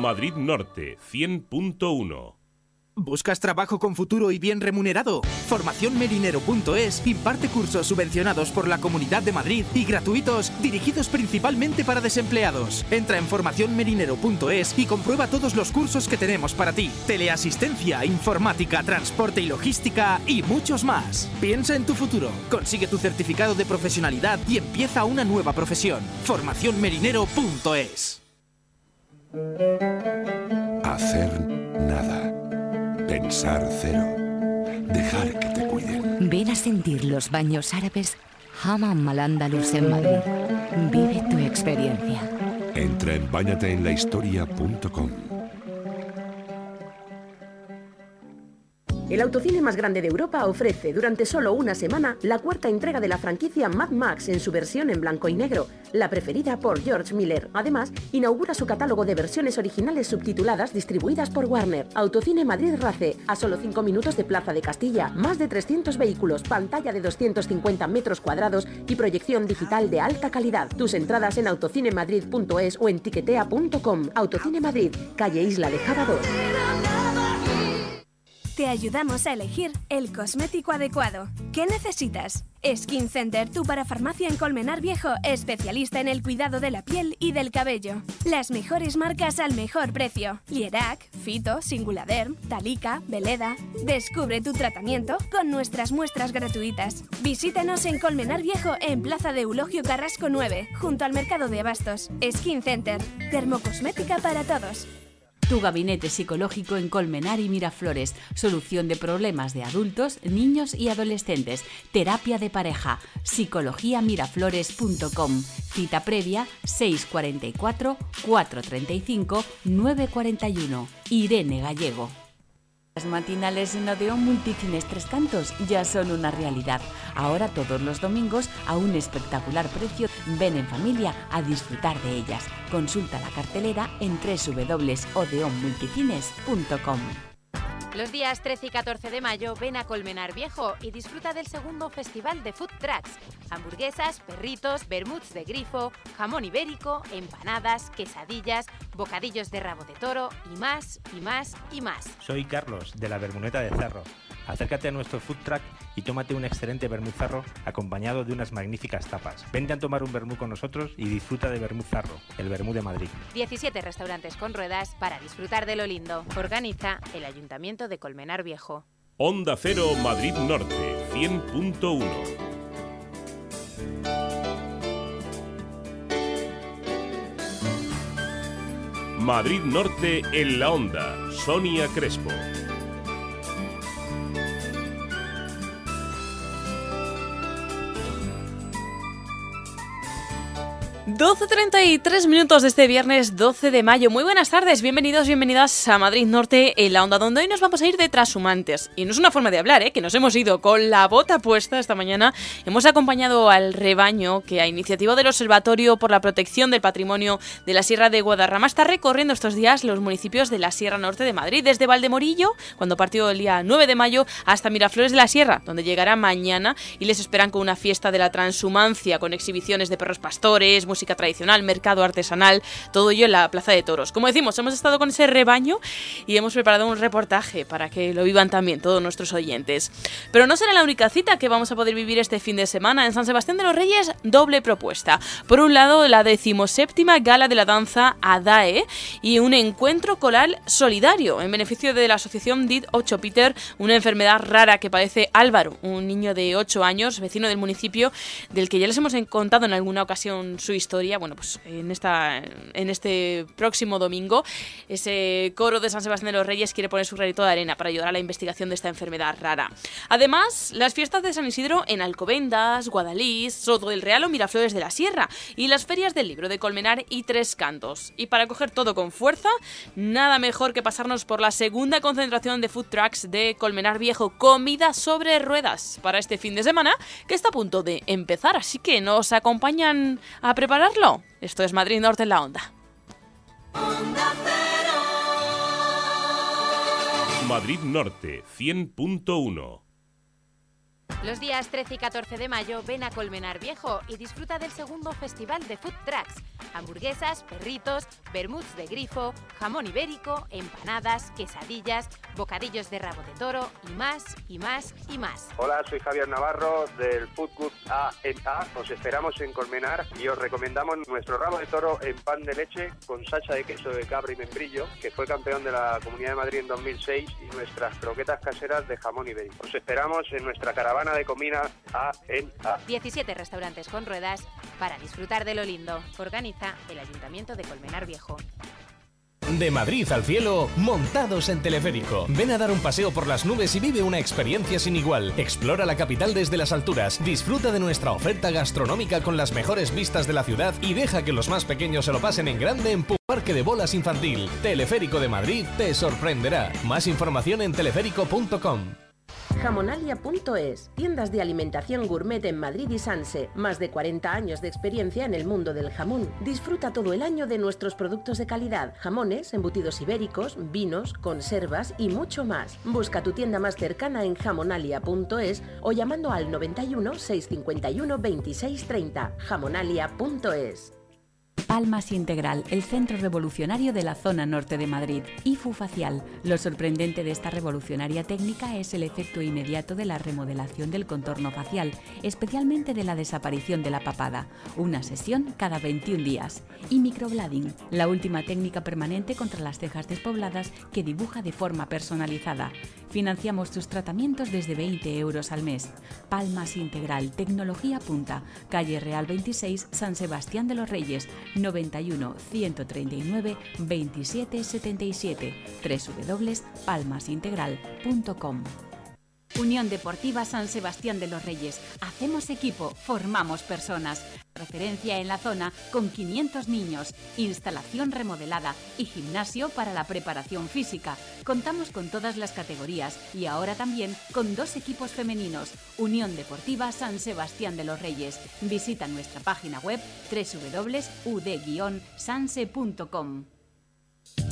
Madrid Norte 100.1 ¿Buscas trabajo con futuro y bien remunerado? Formacionmerinero.es imparte cursos subvencionados por la Comunidad de Madrid y gratuitos dirigidos principalmente para desempleados. Entra en formacionmerinero.es y comprueba todos los cursos que tenemos para ti. Teleasistencia, informática, transporte y logística y muchos más. Piensa en tu futuro, consigue tu certificado de profesionalidad y empieza una nueva profesión. Formacionmerinero.es Hacer nada. Pensar cero. Dejar que te cuiden. Ven a sentir los baños árabes Hammam al Andalus en Madrid. Vive tu experiencia. Entra en bañateenlahistoria.com. El autocine más grande de Europa ofrece durante solo una semana la cuarta entrega de la franquicia Mad Max en su versión en blanco y negro, la preferida por George Miller. Además, inaugura su catálogo de versiones originales subtituladas distribuidas por Warner. Autocine Madrid Race, a solo 5 minutos de Plaza de Castilla. Más de 300 vehículos, pantalla de 250 metros cuadrados y proyección digital de alta calidad. Tus entradas en autocinemadrid.es o en tiquetea.com. Autocine Madrid, calle Isla de Java 2. Te ayudamos a elegir el cosmético adecuado. ¿Qué necesitas? Skin Center, tu parafarmacia en Colmenar Viejo, especialista en el cuidado de la piel y del cabello. Las mejores marcas al mejor precio. Lierac, Fito, Singuladerm, Talika, Veleda. Descubre tu tratamiento con nuestras muestras gratuitas. Visítanos en Colmenar Viejo en Plaza de Eulogio Carrasco 9, junto al Mercado de Abastos. Skin Center, termocosmética para todos. Tu gabinete psicológico en Colmenar y Miraflores. Solución de problemas de adultos, niños y adolescentes. Terapia de pareja. psicologiamiraflores.com. Cita previa 644 435 941. Irene Gallego. Matinales en Odeón Multicines Tres Cantos ya son una realidad. Ahora todos los domingos a un espectacular precio. Ven en familia a disfrutar de ellas. Consulta la cartelera en www.odeonmulticines.com. Los días 13 y 14 de mayo ven a Colmenar Viejo y disfruta del segundo festival de Food Trucks. Hamburguesas, perritos, bermuds de grifo, jamón ibérico, empanadas, quesadillas, bocadillos de rabo de toro y más, y más, y más. Soy Carlos, de la Bermuneta de Cerro. Acércate a nuestro food truck y tómate un excelente vermut zarro acompañado de unas magníficas tapas. Vente a tomar un vermú con nosotros y disfruta de vermut zarro, el vermú de Madrid. 17 restaurantes con ruedas para disfrutar de lo lindo. Organiza el Ayuntamiento de Colmenar Viejo. Onda Cero Madrid Norte 100.1 Madrid Norte en la Onda. Sonia Crespo. 12.33 minutos de este viernes 12 de mayo. Muy buenas tardes, bienvenidos, bienvenidas a Madrid Norte en la onda, donde hoy nos vamos a ir de trashumantes. Y no es una forma de hablar, ¿eh? que nos hemos ido con la bota puesta esta mañana. Hemos acompañado al rebaño que a iniciativa del Observatorio por la Protección del Patrimonio de la Sierra de Guadarrama está recorriendo estos días los municipios de la Sierra Norte de Madrid, desde Valdemorillo, cuando partió el día 9 de mayo, hasta Miraflores de la Sierra, donde llegará mañana y les esperan con una fiesta de la transhumancia, con exhibiciones de perros pastores, música tradicional, mercado artesanal, todo ello en la Plaza de Toros. Como decimos, hemos estado con ese rebaño y hemos preparado un reportaje para que lo vivan también todos nuestros oyentes. Pero no será la única cita que vamos a poder vivir este fin de semana. En San Sebastián de los Reyes, doble propuesta. Por un lado, la decimoséptima gala de la danza ADAE y un encuentro coral solidario en beneficio de la asociación DID 8 Peter, una enfermedad rara que padece Álvaro, un niño de 8 años, vecino del municipio, del que ya les hemos contado en alguna ocasión su historia bueno, pues en, esta, en este próximo domingo, ese coro de San Sebastián de los Reyes quiere poner su granito de arena para ayudar a la investigación de esta enfermedad rara. Además, las fiestas de San Isidro en Alcobendas, Guadalís, Soto del Real o Miraflores de la Sierra y las ferias del libro de Colmenar y Tres Cantos. Y para coger todo con fuerza, nada mejor que pasarnos por la segunda concentración de food trucks de Colmenar Viejo, comida sobre ruedas, para este fin de semana que está a punto de empezar, así que nos acompañan a esto es Madrid Norte en la Onda. Madrid Norte 100.1 Los días 13 y 14 de mayo ven a Colmenar Viejo y disfruta del segundo festival de Food Trucks. Hamburguesas, perritos, bermuds de grifo, jamón ibérico, empanadas, quesadillas, bocadillos de rabo de toro y más, y más, y más. Hola, soy Javier Navarro del Food Club A en A. Os esperamos en Colmenar y os recomendamos nuestro rabo de toro en pan de leche con salsa de queso de cabra y membrillo, que fue campeón de la Comunidad de Madrid en 2006, y nuestras croquetas caseras de jamón ibérico. Os esperamos en nuestra caravana de comida A en A. 17 restaurantes con ruedas para disfrutar de lo lindo. Organiza el Ayuntamiento de Colmenar Viejo. De Madrid al cielo, montados en teleférico. Ven a dar un paseo por las nubes y vive una experiencia sin igual. Explora la capital desde las alturas, disfruta de nuestra oferta gastronómica con las mejores vistas de la ciudad y deja que los más pequeños se lo pasen en grande en Parque de Bolas Infantil. Teleférico de Madrid te sorprenderá. Más información en teleférico.com. Jamonalia.es, tiendas de alimentación gourmet en Madrid y Sanse, más de 40 años de experiencia en el mundo del jamón. Disfruta todo el año de nuestros productos de calidad, jamones, embutidos ibéricos, vinos, conservas y mucho más. Busca tu tienda más cercana en jamonalia.es o llamando al 91 651 26 30. Jamonalia.es. Palmas Integral, el centro revolucionario de la zona norte de Madrid. IFU Facial. Lo sorprendente de esta revolucionaria técnica es el efecto inmediato de la remodelación del contorno facial, especialmente de la desaparición de la papada. Una sesión cada 21 días. Y microblading, la última técnica permanente contra las cejas despobladas que dibuja de forma personalizada. Financiamos tus tratamientos desde 20 euros al mes. Palmas Integral, tecnología punta, calle Real 26, San Sebastián de los Reyes, 91 139 27 77 www.palmasintegral.com Unión Deportiva San Sebastián de los Reyes. Hacemos equipo, formamos personas. Referencia en la zona con 500 niños, instalación remodelada y gimnasio para la preparación física. Contamos con todas las categorías y ahora también con dos equipos femeninos. Unión Deportiva San Sebastián de los Reyes. Visita nuestra página web www.ud-sanse.com.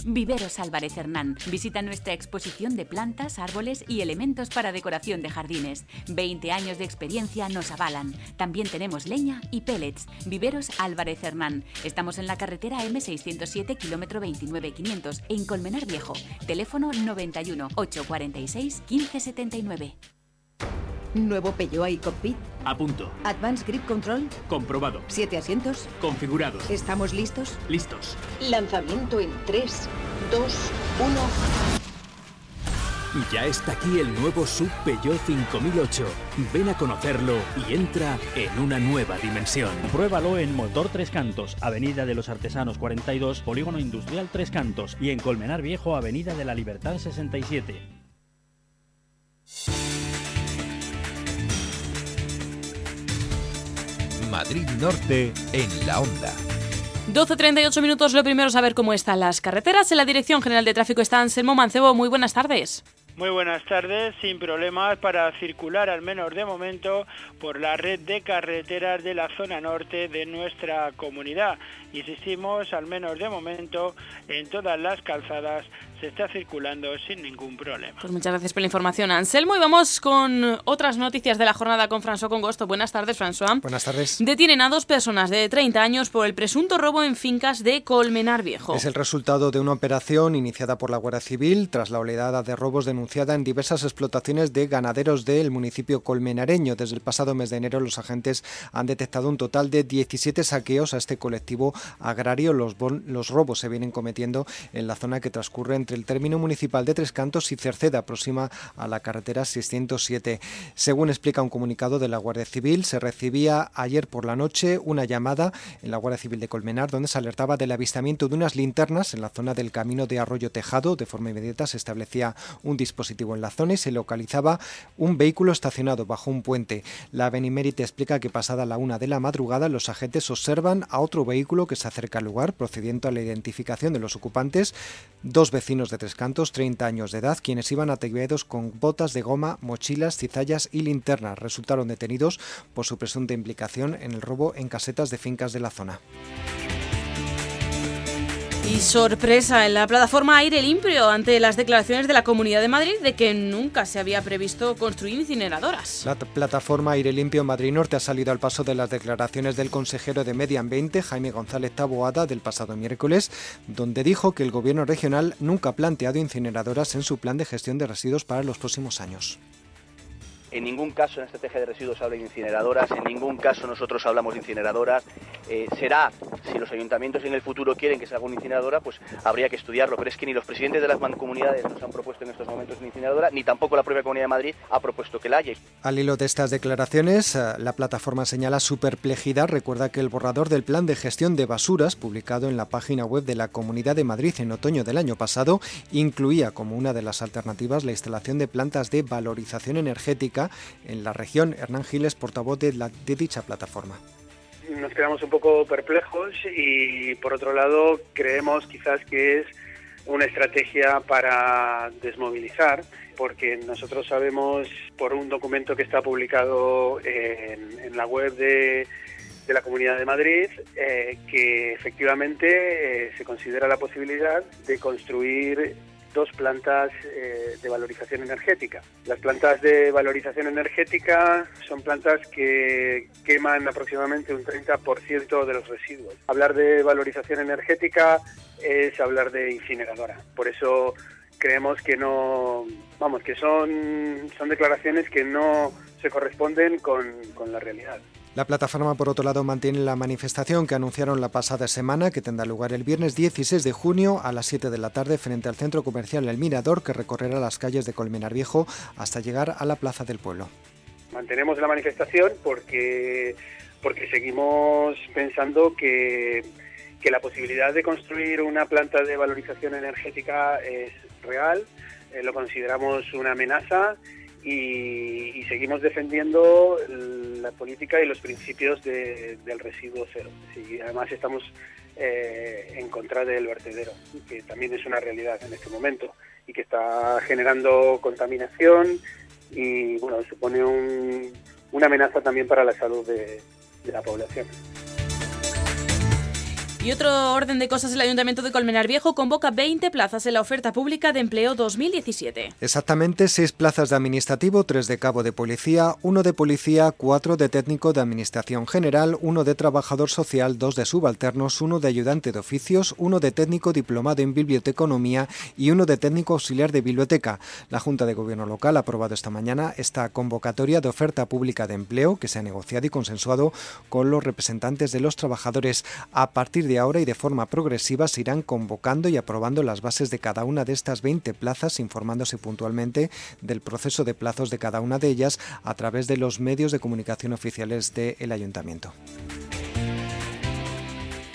Viveros Álvarez Hernán. Visita nuestra exposición de plantas, árboles y elementos para decoración de jardines. 20 años de experiencia nos avalan. También tenemos leña y pellets. Viveros Álvarez Hernán. Estamos en la carretera M607, kilómetro 29500, en Colmenar Viejo. Teléfono 91 846 1579. Nuevo Peugeot iCockpit. A punto. Advanced Grip Control. Comprobado. Siete asientos. Configurados. ¿Estamos listos? Listos. Lanzamiento en 3, 2, 1. Ya está aquí el nuevo Sub Peugeot 5008. Ven a conocerlo y entra en una nueva dimensión. Pruébalo en Motor Tres Cantos, Avenida de los Artesanos 42, Polígono Industrial Tres Cantos y en Colmenar Viejo, Avenida de la Libertad 67. Madrid Norte en la onda. 12.38 minutos, lo primero es saber cómo están las carreteras. En la Dirección General de Tráfico está Anselmo Mancebo. Muy buenas tardes. Muy buenas tardes, sin problemas para circular al menos de momento por la red de carreteras de la zona norte de nuestra comunidad. Insistimos, al menos de momento, en todas las calzadas se está circulando sin ningún problema. Pues muchas gracias por la información, Anselmo. Y vamos con otras noticias de la jornada con François Congosto. Buenas tardes, François. Buenas tardes. Detienen a dos personas de 30 años por el presunto robo en fincas de Colmenar Viejo. Es el resultado de una operación iniciada por la Guardia Civil tras la oleada de robos denunciada en diversas explotaciones de ganaderos del municipio colmenareño. Desde el pasado mes de enero los agentes han detectado un total de 17 saqueos a este colectivo agrario. Los, los robos se vienen cometiendo en la zona que transcurre entre el término municipal de Tres Cantos y Cerceda, próxima a la carretera 607. Según explica un comunicado de la Guardia Civil, se recibía ayer por la noche una llamada en la Guardia Civil de Colmenar donde se alertaba del avistamiento de unas linternas en la zona del camino de Arroyo Tejado. De forma inmediata se establecía un dispositivo en la zona y se localizaba un vehículo estacionado bajo un puente. La Benimérite explica que pasada la una de la madrugada los agentes observan a otro vehículo que se acerca al lugar procediendo a la identificación de los ocupantes, dos vecinos de Tres Cantos, 30 años de edad, quienes iban ataviados con botas de goma, mochilas, cizallas y linternas. Resultaron detenidos por su presunta implicación en el robo en casetas de fincas de la zona. Y sorpresa en la plataforma Aire Limpio ante las declaraciones de la Comunidad de Madrid de que nunca se había previsto construir incineradoras. La plataforma Aire Limpio Madrid Norte ha salido al paso de las declaraciones del consejero de Medio Ambiente, Jaime González Taboada, del pasado miércoles, donde dijo que el gobierno regional nunca ha planteado incineradoras en su plan de gestión de residuos para los próximos años. En ningún caso en la estrategia de residuos habla de incineradoras, en ningún caso nosotros hablamos de incineradoras. Eh, será, si los ayuntamientos en el futuro quieren que se haga una incineradora, pues habría que estudiarlo. Pero es que ni los presidentes de las mancomunidades nos han propuesto en estos momentos una incineradora, ni tampoco la propia Comunidad de Madrid ha propuesto que la haya. Al hilo de estas declaraciones, eh, la plataforma señala su perplejidad. Recuerda que el borrador del plan de gestión de basuras, publicado en la página web de la Comunidad de Madrid en otoño del año pasado, incluía como una de las alternativas la instalación de plantas de valorización energética en la región. Hernán Giles, portavoz de, dicha plataforma nos quedamos un poco perplejos y por otro lado creemos quizás que es una estrategia para desmovilizar porque nosotros sabemos por un documento que está publicado en, la web de, la Comunidad de Madrid eh, que efectivamente eh, se considera la posibilidad de construir dos plantas eh, de valorización energética. Las plantas de valorización energética son plantas que queman aproximadamente un 30% de los residuos. Hablar de valorización energética es hablar de incineradora. Por eso creemos que no, vamos, que son, son declaraciones que no se corresponden con, con la realidad. La plataforma, por otro lado, mantiene la manifestación que anunciaron la pasada semana, que tendrá lugar el viernes 16 de junio a las 7 de la tarde frente al centro comercial El Mirador, que recorrerá las calles de Colmenar Viejo hasta llegar a la Plaza del Pueblo. Mantenemos la manifestación porque, porque seguimos pensando que, que la posibilidad de construir una planta de valorización energética es real, eh, lo consideramos una amenaza y, seguimos defendiendo la política y los principios del residuo cero. Y además estamos eh, en contra del vertedero, que también es una realidad en este momento y que está generando contaminación y bueno supone una amenaza también para la salud de la población. Y otro orden de cosas, el Ayuntamiento de Colmenar Viejo convoca 20 plazas en la oferta pública de empleo 2017. Exactamente, 6 plazas de administrativo, 3 de cabo de policía, 1 de policía, 4 de técnico de administración general, 1 de trabajador social, 2 de subalternos, 1 de ayudante de oficios, 1 de técnico diplomado en biblioteconomía y 1 de técnico auxiliar de biblioteca. La Junta de Gobierno Local ha aprobado esta mañana esta convocatoria de oferta pública de empleo que se ha negociado y consensuado con los representantes de los trabajadores. A partir de ahora y de forma progresiva se irán convocando y aprobando las bases de cada una de estas 20 plazas, informándose puntualmente del proceso de plazos de cada una de ellas a través de los medios de comunicación oficiales del Ayuntamiento.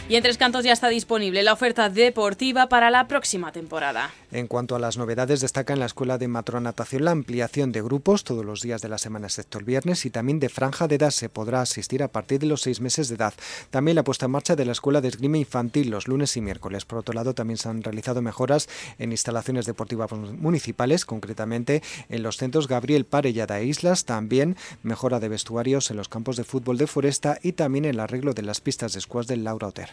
Y en Tres Cantos ya está disponible la oferta deportiva para la próxima temporada. En cuanto a las novedades, destaca en la Escuela de Matronatación la ampliación de grupos todos los días de la semana excepto el viernes y también de franja de edad se podrá asistir a partir de los seis meses de edad. También la puesta en marcha de la Escuela de Esgrima Infantil los lunes y miércoles. Por otro lado, también se han realizado mejoras en instalaciones deportivas municipales, concretamente en los centros Gabriel Parellada e Islas, también mejora de vestuarios en los campos de fútbol de Foresta y también el arreglo de las pistas de squash del Laura Oter.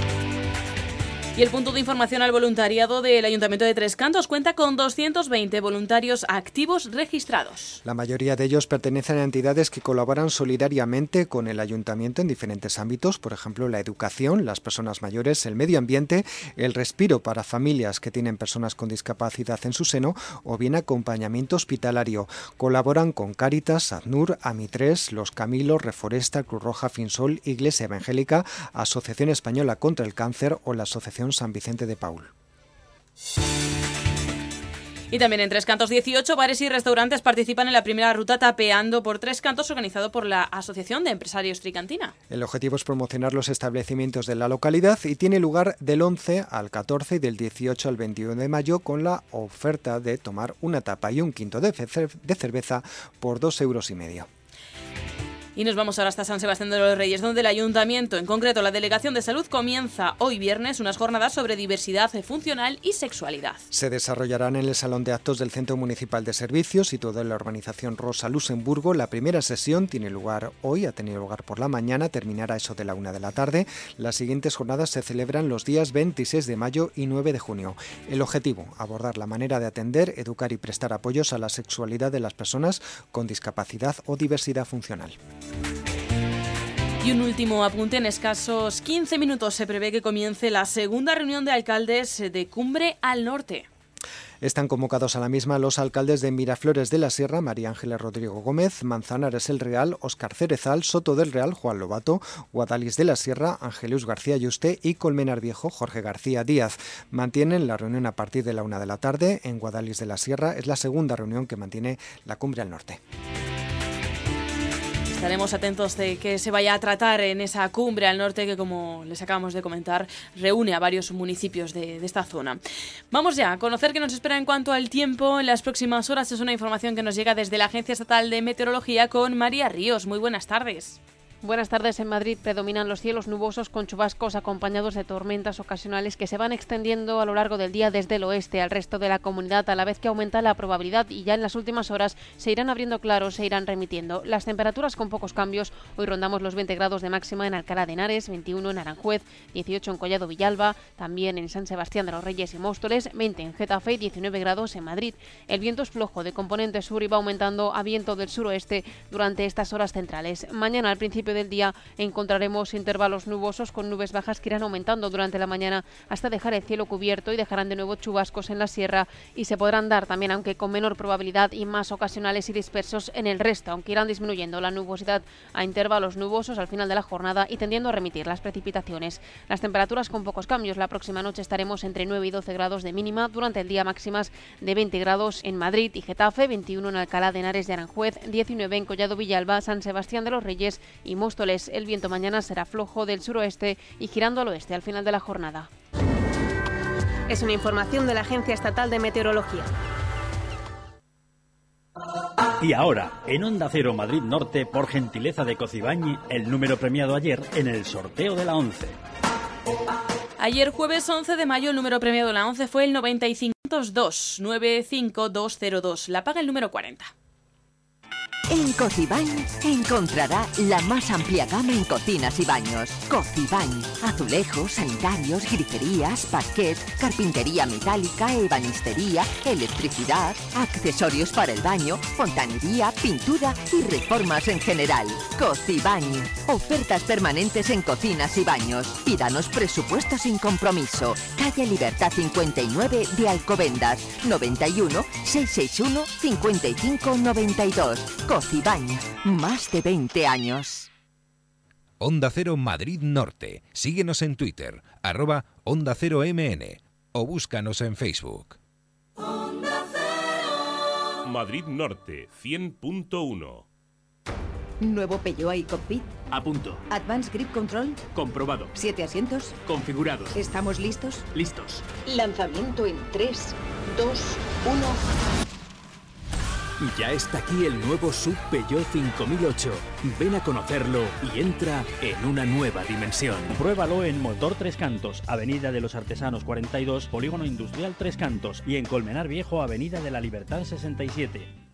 Y el punto de información al voluntariado del Ayuntamiento de Tres Cantos cuenta con 220 voluntarios activos registrados. La mayoría de ellos pertenecen a entidades que colaboran solidariamente con el Ayuntamiento en diferentes ámbitos, por ejemplo, la educación, las personas mayores, el medio ambiente, el respiro para familias que tienen personas con discapacidad en su seno o bien acompañamiento hospitalario. Colaboran con Cáritas, ADNUR, AMI3, Los Camilos, Reforesta, Cruz Roja, Finsol, Iglesia Evangélica, Asociación Española contra el Cáncer o la Asociación San Vicente de Paul. Y también en Tres Cantos 18 bares y restaurantes participan en la primera ruta Tapeando por Tres Cantos organizado por la Asociación de Empresarios Tricantina. El objetivo es promocionar los establecimientos de la localidad y tiene lugar del 11 al 14 y del 18 al 21 de mayo con la oferta de tomar una tapa y un quinto de, cerveza por dos euros y medio. Y nos vamos ahora hasta San Sebastián de los Reyes, donde el ayuntamiento, en concreto la Delegación de Salud, comienza hoy viernes unas jornadas sobre diversidad funcional y sexualidad. Se desarrollarán en el Salón de Actos del Centro Municipal de Servicios y toda la urbanización Rosa Luxemburgo. La primera sesión tiene lugar hoy, ha tenido lugar por la mañana, terminará eso de la una de la tarde. Las siguientes jornadas se celebran los días 26 de mayo y 9 de junio. El objetivo, abordar la manera de atender, educar y prestar apoyos a la sexualidad de las personas con discapacidad o diversidad funcional. Y un último apunte, en escasos 15 minutos se prevé que comience la segunda reunión de alcaldes de Cumbre al Norte. Están convocados a la misma los alcaldes de Miraflores de la Sierra, María Ángeles Rodrigo Gómez, Manzanares el Real, Óscar Cerezal, Soto del Real, Juan Lobato, Guadalis de la Sierra, Ángelus García Yuste y Colmenar Viejo, Jorge García Díaz. Mantienen la reunión a partir de la una de la tarde en Guadalis de la Sierra. Es la segunda reunión que mantiene la Cumbre al Norte. Estaremos atentos de que se vaya a tratar en esa cumbre al norte que, como les acabamos de comentar, reúne a varios municipios de, de, esta zona. Vamos ya a conocer qué nos espera en cuanto al tiempo en las próximas horas. Es una información que nos llega desde la Agencia Estatal de Meteorología con María Ríos. Muy buenas tardes. Buenas tardes. En Madrid predominan los cielos nubosos con chubascos acompañados de tormentas ocasionales que se van extendiendo a lo largo del día desde el oeste al resto de la comunidad a la vez que aumenta la probabilidad y ya en las últimas horas se irán abriendo claros, se irán remitiendo. Las temperaturas con pocos cambios. Hoy rondamos los 20 grados de máxima en Alcalá de Henares, 21 en Aranjuez, 18 en Collado Villalba, también en San Sebastián de los Reyes y Móstoles, 20 en Getafe y 19 grados en Madrid. El viento es flojo de componente sur y va aumentando a viento del suroeste durante estas horas centrales. Mañana al principio del día encontraremos intervalos nubosos con nubes bajas que irán aumentando durante la mañana hasta dejar el cielo cubierto y dejarán de nuevo chubascos en la sierra y se podrán dar también, aunque con menor probabilidad y más ocasionales y dispersos en el resto, aunque irán disminuyendo la nubosidad a intervalos nubosos al final de la jornada y tendiendo a remitir las precipitaciones. Las temperaturas con pocos cambios. La próxima noche estaremos entre 9 y 12 grados de mínima, durante el día máximas de 20 grados en Madrid y Getafe, 21 en Alcalá de Henares de Aranjuez, 19 en Collado Villalba, San Sebastián de los Reyes y Móstoles. El viento mañana será flojo del suroeste y girando al oeste al final de la jornada. Es una información de la Agencia Estatal de Meteorología. Y ahora, en Onda Cero Madrid Norte, por gentileza de Cocibañi, el número premiado ayer en el sorteo de la 11. Ayer jueves 11 de mayo el número premiado de la 11 fue el 9502 95202. La paga el número 40. En Cocibañ encontrará la más amplia gama en cocinas y baños. Cocibañ, azulejos, sanitarios, griferías, parquet, carpintería metálica, ebanistería, electricidad, accesorios para el baño, fontanería, pintura y reformas en general. Cocibañ, ofertas permanentes en cocinas y baños. Pídanos presupuesto sin compromiso. Calle Libertad 59 de Alcobendas, 91 661 55 92. Cocibañ, más de 20 años. Onda Cero Madrid Norte. Síguenos en Twitter, arroba Onda Cero MN o búscanos en Facebook. Madrid Norte 100.1 Nuevo Peugeot i-Cockpit. A punto. Advanced Grip Control. Comprobado. Siete asientos. Configurados. ¿Estamos listos? Listos. Lanzamiento en 3, 2, 1. Ya está aquí el nuevo Sub Peugeot 5008. Ven a conocerlo y entra en una nueva dimensión. Pruébalo en Motor Tres Cantos, Avenida de los Artesanos 42, Polígono Industrial Tres Cantos y en Colmenar Viejo, Avenida de la Libertad 67.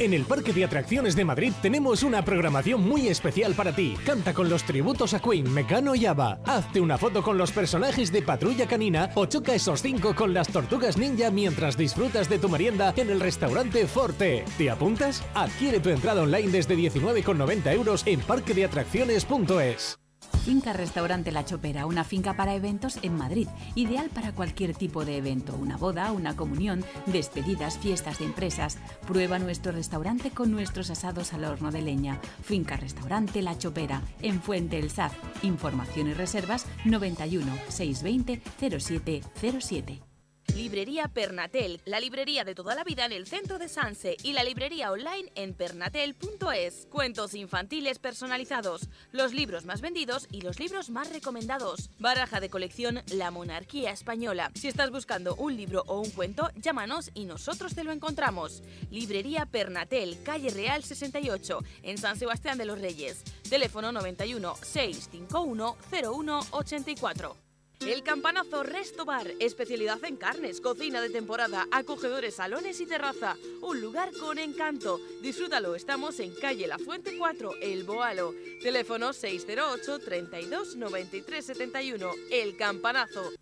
En el Parque de Atracciones de Madrid tenemos una programación muy especial para ti. Canta con los tributos a Queen, Mecano y Ava. Hazte una foto con los personajes de Patrulla Canina o choca esos cinco con las tortugas ninja mientras disfrutas de tu merienda en el restaurante Forte. ¿Te apuntas? Adquiere tu entrada online desde 19,90 euros en parquedeatracciones.es. Finca Restaurante La Chopera, una finca para eventos en Madrid, ideal para cualquier tipo de evento, una boda, una comunión, despedidas, fiestas de empresas. Prueba nuestro restaurante con nuestros asados al horno de leña. Finca Restaurante La Chopera, en Fuente El Saz. Información y reservas 91 620 0707. Librería Pernatel, la librería de toda la vida en el centro de Sanse y la librería online en pernatel.es. Cuentos infantiles personalizados, los libros más vendidos y los libros más recomendados. Baraja de colección La Monarquía Española. Si estás buscando un libro o un cuento, llámanos y nosotros te lo encontramos. Librería Pernatel, calle Real 68, en San Sebastián de los Reyes. Teléfono 91 651 0184. El Campanazo Resto Bar, especialidad en carnes, cocina de temporada, acogedores salones y terraza. Un lugar con encanto. Disfrútalo, estamos en calle La Fuente 4, El Boalo. Teléfono 608 32 93 71. El Campanazo.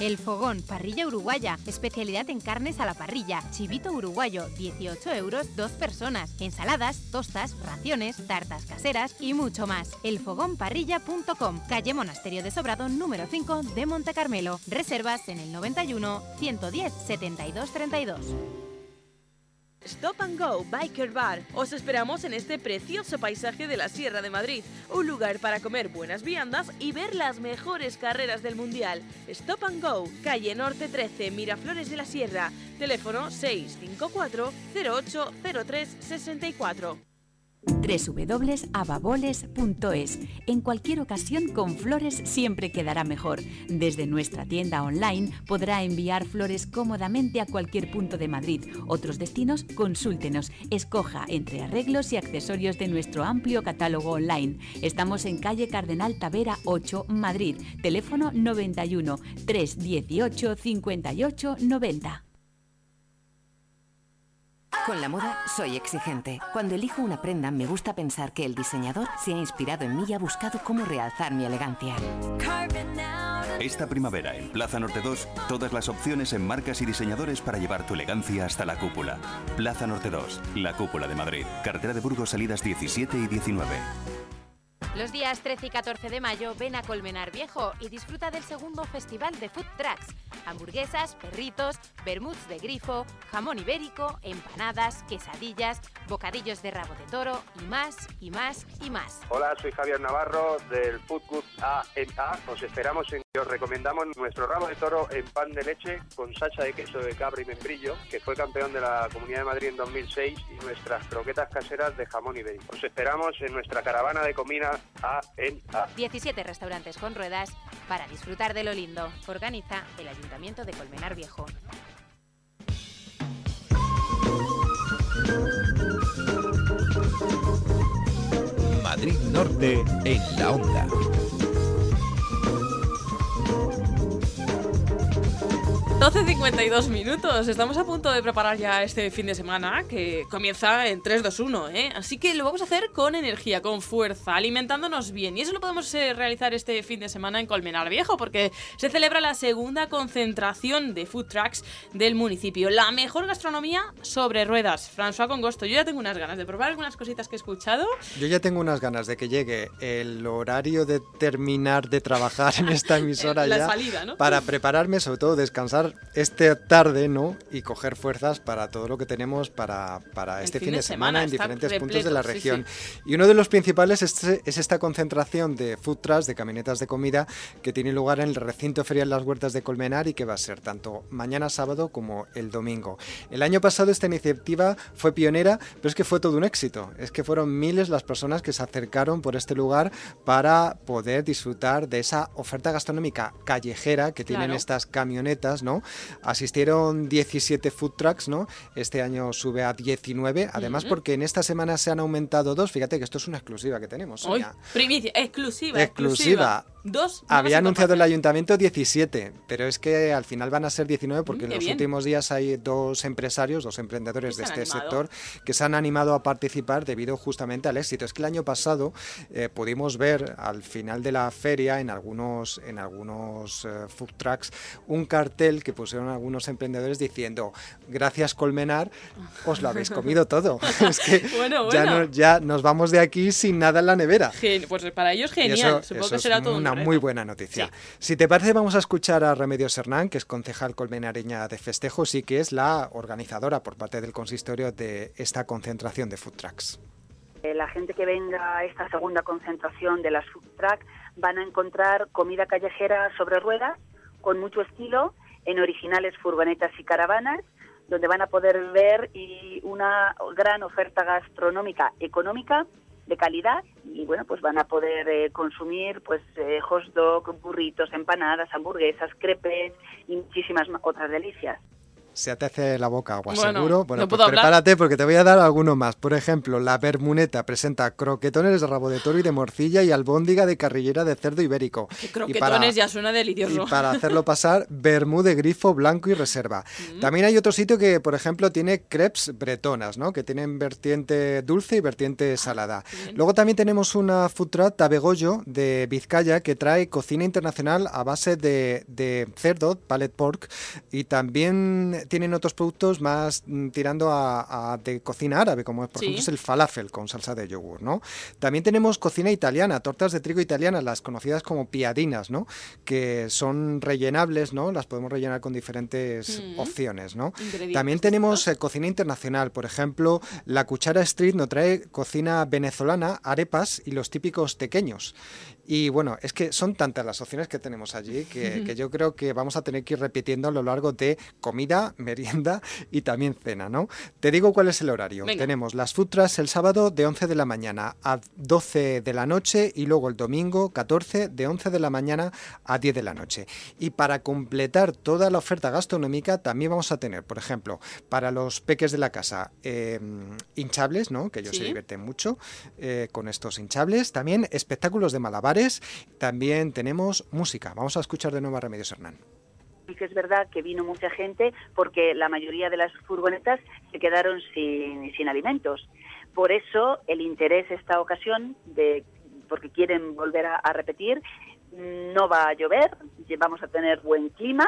El Fogón, parrilla uruguaya, especialidad en carnes a la parrilla, chivito uruguayo, 18 euros, dos personas, ensaladas, tostas, raciones, tartas caseras y mucho más. Elfogonparrilla.com, calle Monasterio de Sobrado, número 5 de Monte Carmelo. Reservas en el 91 110 72 32. Stop and Go Biker Bar. Os esperamos en este precioso paisaje de la Sierra de Madrid, un lugar para comer buenas viandas y ver las mejores carreras del Mundial. Stop and Go, calle Norte 13, Miraflores de la Sierra, teléfono 654 0803 64 www.ababoles.es. En cualquier ocasión con flores siempre quedará mejor. Desde nuestra tienda online podrá enviar flores cómodamente a cualquier punto de Madrid. Otros destinos, consúltenos. Escoja entre arreglos y accesorios de nuestro amplio catálogo online. Estamos en calle Cardenal Tavera 8, Madrid. Teléfono 91 318 58 90. Con la moda soy exigente. Cuando elijo una prenda me gusta pensar que el diseñador se ha inspirado en mí y ha buscado cómo realzar mi elegancia. Esta primavera en Plaza Norte 2, todas las opciones en marcas y diseñadores para llevar tu elegancia hasta la cúpula. Plaza Norte 2, la cúpula de Madrid. Cartera de Burgos salidas 17 y 19. Los días 13 y 14 de mayo ven a Colmenar Viejo y disfruta del segundo festival de Food Trucks. Hamburguesas, perritos, bermuds de grifo, jamón ibérico, empanadas, quesadillas, bocadillos de rabo de toro y más y más y más. Hola, soy Javier Navarro del Food Court A&A. Os esperamos en os recomendamos nuestro rabo de toro en pan de leche con salsa de queso de cabra y membrillo, que fue campeón de la Comunidad de Madrid en 2006, y nuestras croquetas caseras de jamón ibérico. Os esperamos en nuestra caravana de comida A en A. 17 restaurantes con ruedas para disfrutar de lo lindo. Organiza el Ayuntamiento de Colmenar Viejo. Madrid Norte en la onda. 12.52 minutos. Estamos a punto de preparar ya este fin de semana que comienza en 3, 2, 1. ¿eh? Así que lo vamos a hacer con energía, con fuerza, alimentándonos bien. Y eso lo podemos eh, realizar este fin de semana en Colmenar Viejo porque se celebra la segunda concentración de food trucks del municipio. La mejor gastronomía sobre ruedas. François Congosto, yo ya tengo unas ganas de probar algunas cositas que he escuchado. Yo ya tengo unas ganas de que llegue el horario de terminar de trabajar en esta emisora La ya salida, ¿no? para prepararme, sobre todo descansar esta tarde, ¿no? Y coger fuerzas para todo lo que tenemos para, para este fin, de semana, en diferentes puntos de la sí, región. Y uno de los principales es, es esta concentración de food trucks, de camionetas de comida, que tiene lugar en el recinto ferial Las Huertas de Colmenar y que va a ser tanto mañana sábado como el domingo. El año pasado esta iniciativa fue pionera, pero es que fue todo un éxito. Es que fueron miles las personas que se acercaron por este lugar para poder disfrutar de esa oferta gastronómica callejera que tienen estas camionetas, ¿no? Asistieron 17 food trucks, ¿no? Este año sube a 19, además porque en esta semana se han aumentado dos. Fíjate que esto es una exclusiva que tenemos. Hoy, primicia, exclusiva, Exclusiva. Dos. Había anunciado el ayuntamiento 17, pero es que al final van a ser 19 porque Mm, en qué los bien. últimos días hay dos empresarios, dos emprendedores de este animado. sector que se han animado a participar debido justamente al éxito. Es que el año pasado eh, pudimos ver al final de la feria en algunos, en algunos eh, food trucks un cartel que pusieron algunos emprendedores diciendo gracias Colmenar, os lo habéis comido todo. es que Bueno, Ya, no- ya nos vamos de aquí sin nada en la nevera. Gen- pues para ellos genial. eso- Supongo eso que será todo un una muy buena noticia. Si te parece, vamos a escuchar a Remedios Hernán, que es concejal colmenareña de festejos y que es la organizadora por parte del consistorio de esta concentración de food trucks. Eh, La gente que venga a esta segunda concentración de las food truck van a encontrar comida callejera sobre ruedas con mucho estilo en originales furgonetas y caravanas, donde van a poder ver y una gran oferta gastronómica económica de calidad y bueno pues van a poder eh, consumir pues eh, hot dog, burritos, empanadas, hamburguesas, crepes y muchísimas otras delicias se te hace la boca agua, seguro. Bueno, pues prepárate porque te voy a dar alguno más. Por ejemplo, la Bermuneta presenta croquetones de rabo de toro y de morcilla y albóndiga de carrillera de cerdo ibérico. croquetones ya suena delicioso. Y para hacerlo pasar, vermú de grifo blanco y reserva. Mm. También hay otro sitio que, por ejemplo, tiene crepes bretonas, ¿no? Que tienen vertiente dulce y vertiente salada. Luego también tenemos una food truck Tabegollo de Vizcaya que trae cocina internacional a base de, de cerdo, pallet pork, y también tienen otros productos más mm, tirando a, de cocina árabe, como por ejemplo es el falafel con salsa de yogur, ¿no? También tenemos cocina italiana, tortas de trigo italianas, las conocidas como piadinas, ¿no? Que son rellenables, ¿no? Las podemos rellenar con diferentes mm. opciones, ¿no? También tenemos eh, cocina internacional, por ejemplo, la cuchara street nos trae cocina venezolana, arepas y los típicos pequeños. Y bueno, es que son tantas las opciones que tenemos allí que, yo creo que vamos a tener que ir repitiendo a lo largo de comida, merienda y también cena, ¿no? Te digo cuál es el horario. Tenemos las futras el sábado de 11 de la mañana a 12 de la noche y luego el domingo 14 de 11 de la mañana a 10 de la noche. Y para completar toda la oferta gastronómica también vamos a tener, por ejemplo, para los peques de la casa, em, hinchables, ¿no? Que ellos se divierten mucho eh, con estos hinchables. También espectáculos de malabar también tenemos música. Vamos a escuchar de nuevo a Remedios Hernán. Sí que es verdad que vino mucha gente porque la mayoría de las furgonetas se quedaron sin, sin alimentos. Por eso el interés esta ocasión, de, porque quieren volver a repetir, no va a llover, vamos a tener buen clima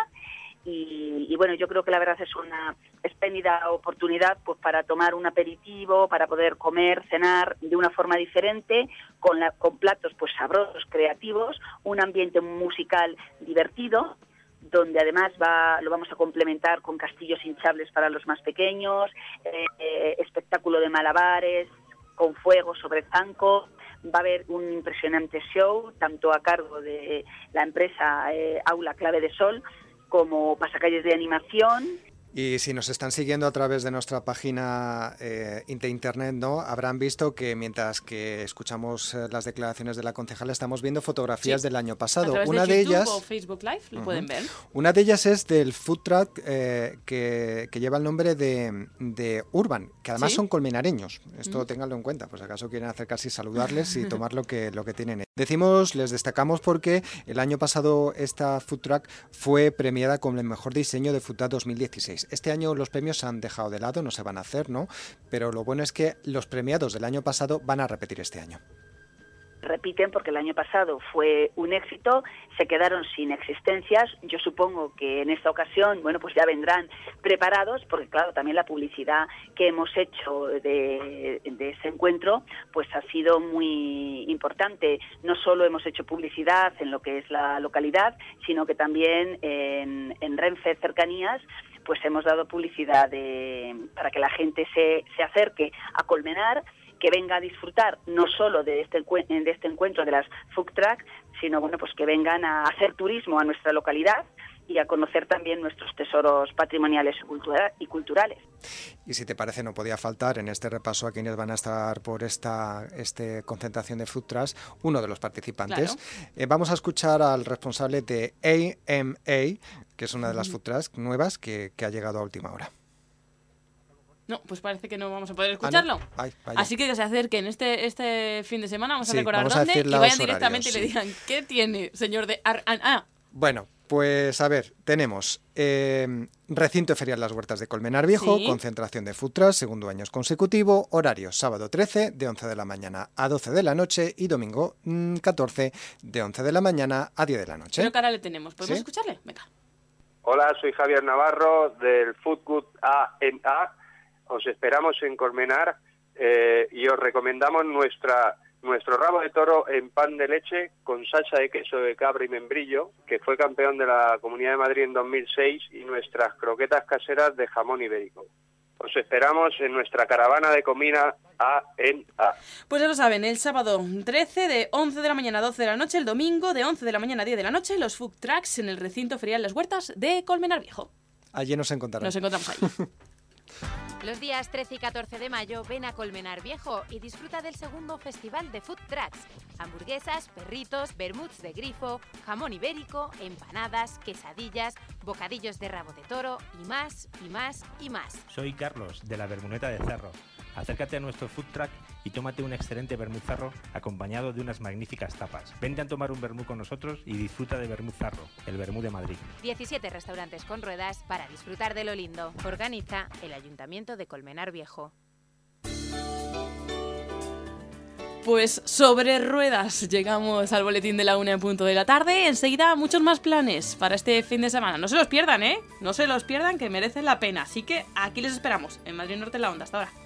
y, bueno, yo creo que la verdad es una espléndida oportunidad pues para tomar un aperitivo, para poder comer, cenar de una forma diferente, con, con platos pues sabrosos, creativos, un ambiente musical divertido donde además va, lo vamos a complementar con castillos hinchables para los más pequeños, eh, espectáculo de malabares, con fuego sobre zanco. Va a haber un impresionante show, tanto a cargo de la empresa eh, Aula Clave de Sol, como pasacalles de animación y si nos están siguiendo a través de nuestra página eh, de internet, ¿no? habrán visto que mientras que escuchamos eh, las declaraciones de la concejala estamos viendo fotografías del año pasado. una de, ellas, o Facebook Live, lo pueden ver. Una de ellas es del food truck eh, que, lleva el nombre de, de Urban, que además son colmenareños. Esto tenganlo en cuenta, pues acaso quieren acercarse y saludarles y tomar lo que, lo que tienen. Decimos, les destacamos porque el año pasado esta food truck fue premiada con el mejor diseño de food truck 2016. Este año los premios se han dejado de lado, no se van a hacer, ¿no? Pero lo bueno es que los premiados del año pasado van a repetir este año repiten porque el año pasado fue un éxito, se quedaron sin existencias. Yo supongo que en esta ocasión, bueno, pues ya vendrán preparados, porque claro, también la publicidad que hemos hecho de, ese encuentro, pues ha sido muy importante. No solo hemos hecho publicidad en lo que es la localidad, sino que también en, en Renfe Cercanías pues hemos dado publicidad para que la gente se, se acerque a Colmenar, que venga a disfrutar no solo de este, de este encuentro de las food truck, sino bueno, pues que vengan a hacer turismo a nuestra localidad y a conocer también nuestros tesoros patrimoniales y culturales. Y si te parece, no podía faltar en este repaso a quienes van a estar por esta este concentración de food trucks, uno de los participantes. Eh, vamos a escuchar al responsable de AMA, que es una de las food trucks nuevas que, ha llegado a última hora. No, pues parece que no vamos a poder ah, escucharlo. Así que que se acerquen este, este fin de semana, vamos a recordar dónde y vayan directamente y le digan, ¿qué tiene, señor de Ah. Bueno, pues a ver, tenemos eh, recinto ferial Las Huertas de Colmenar Viejo, concentración de food segundo año consecutivo, horario sábado 13 de 11 de la mañana a 12 de la noche y domingo 14 mm, de 11 de la mañana a 10 de la noche. ¿Qué cara le tenemos? ¿Podemos escucharle? Venga. Hola, soy Javier Navarro del Food Good AMA. Os esperamos en Colmenar eh, y os recomendamos nuestra nuestro rabo de toro en pan de leche con salsa de queso de cabra y membrillo, que fue campeón de la Comunidad de Madrid en 2006, y nuestras croquetas caseras de jamón ibérico. Os esperamos en nuestra caravana de comida A en A. Pues ya lo saben, el sábado 13 de 11 de la mañana a 12 de la noche, el domingo de 11 de la mañana a 10 de la noche, los food trucks en el recinto ferial Las Huertas de Colmenar Viejo. Allí nos encontraremos. Nos encontramos ahí. Los días 13 y 14 de mayo ven a Colmenar Viejo y disfruta del segundo festival de food trucks. Hamburguesas, perritos, bermuds de grifo, jamón ibérico, empanadas, quesadillas, bocadillos de rabo de toro y más, y más, y más. Soy Carlos, de la Bermuneta de Cerro. Acércate a nuestro food truck y tómate un excelente zarro acompañado de unas magníficas tapas. Vente a tomar un vermú con nosotros y disfruta de zarro, el vermú de Madrid. 17 restaurantes con ruedas para disfrutar de lo lindo. Organiza el Ayuntamiento de Colmenar Viejo. Pues sobre ruedas llegamos al boletín de la una en punto de la tarde. Enseguida muchos más planes para este fin de semana. No se los pierdan, ¿eh? No se los pierdan que merecen la pena. Así que aquí les esperamos en Madrid Norte en la Onda. Hasta ahora.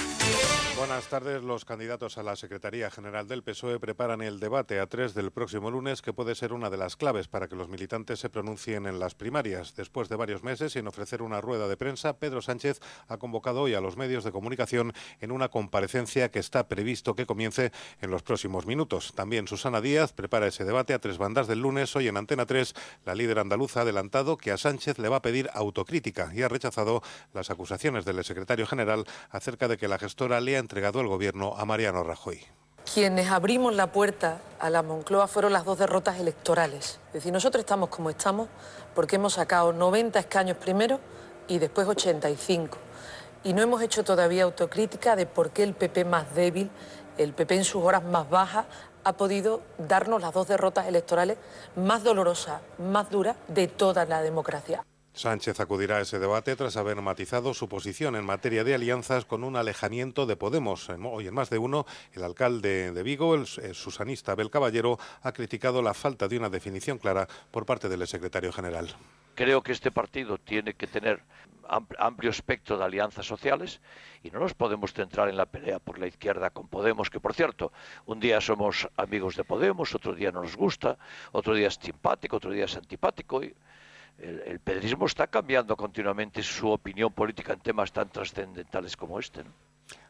Buenas tardes. Los candidatos a la Secretaría General del PSOE preparan el debate a tres del próximo lunes, que puede ser una de las claves para que los militantes se pronuncien en las primarias. Después de varios meses sin ofrecer una rueda de prensa, Pedro Sánchez ha convocado hoy a los medios de comunicación en una comparecencia que está previsto que comience en los próximos minutos. También Susana Díaz prepara ese debate a tres bandas del lunes. Hoy en Antena 3, la líder andaluza ha adelantado que a Sánchez le va a pedir autocrítica y ha rechazado las acusaciones del secretario general acerca de que la gestora le ha entregado el gobierno a Mariano Rajoy. Quienes abrimos la puerta a la Moncloa fueron las dos derrotas electorales. Es decir, nosotros estamos como estamos porque hemos sacado 90 escaños primero y después 85. Y no hemos hecho todavía autocrítica de por qué el PP más débil, el PP en sus horas más bajas, ha podido darnos las dos derrotas electorales más dolorosas, más duras de toda la democracia. Sánchez acudirá a ese debate tras haber matizado su posición en materia de alianzas con un alejamiento de Podemos. Hoy en más de uno, el alcalde de Vigo, el, susanista Abel Caballero, ha criticado la falta de una definición clara por parte del secretario general. Creo que este partido tiene que tener amplio espectro de alianzas sociales y no nos podemos centrar en la pelea por la izquierda con Podemos, que por cierto, un día somos amigos de Podemos, otro día no nos gusta, otro día es simpático, otro día es antipático. Y el, pedrismo está cambiando continuamente su opinión política en temas tan trascendentales como este.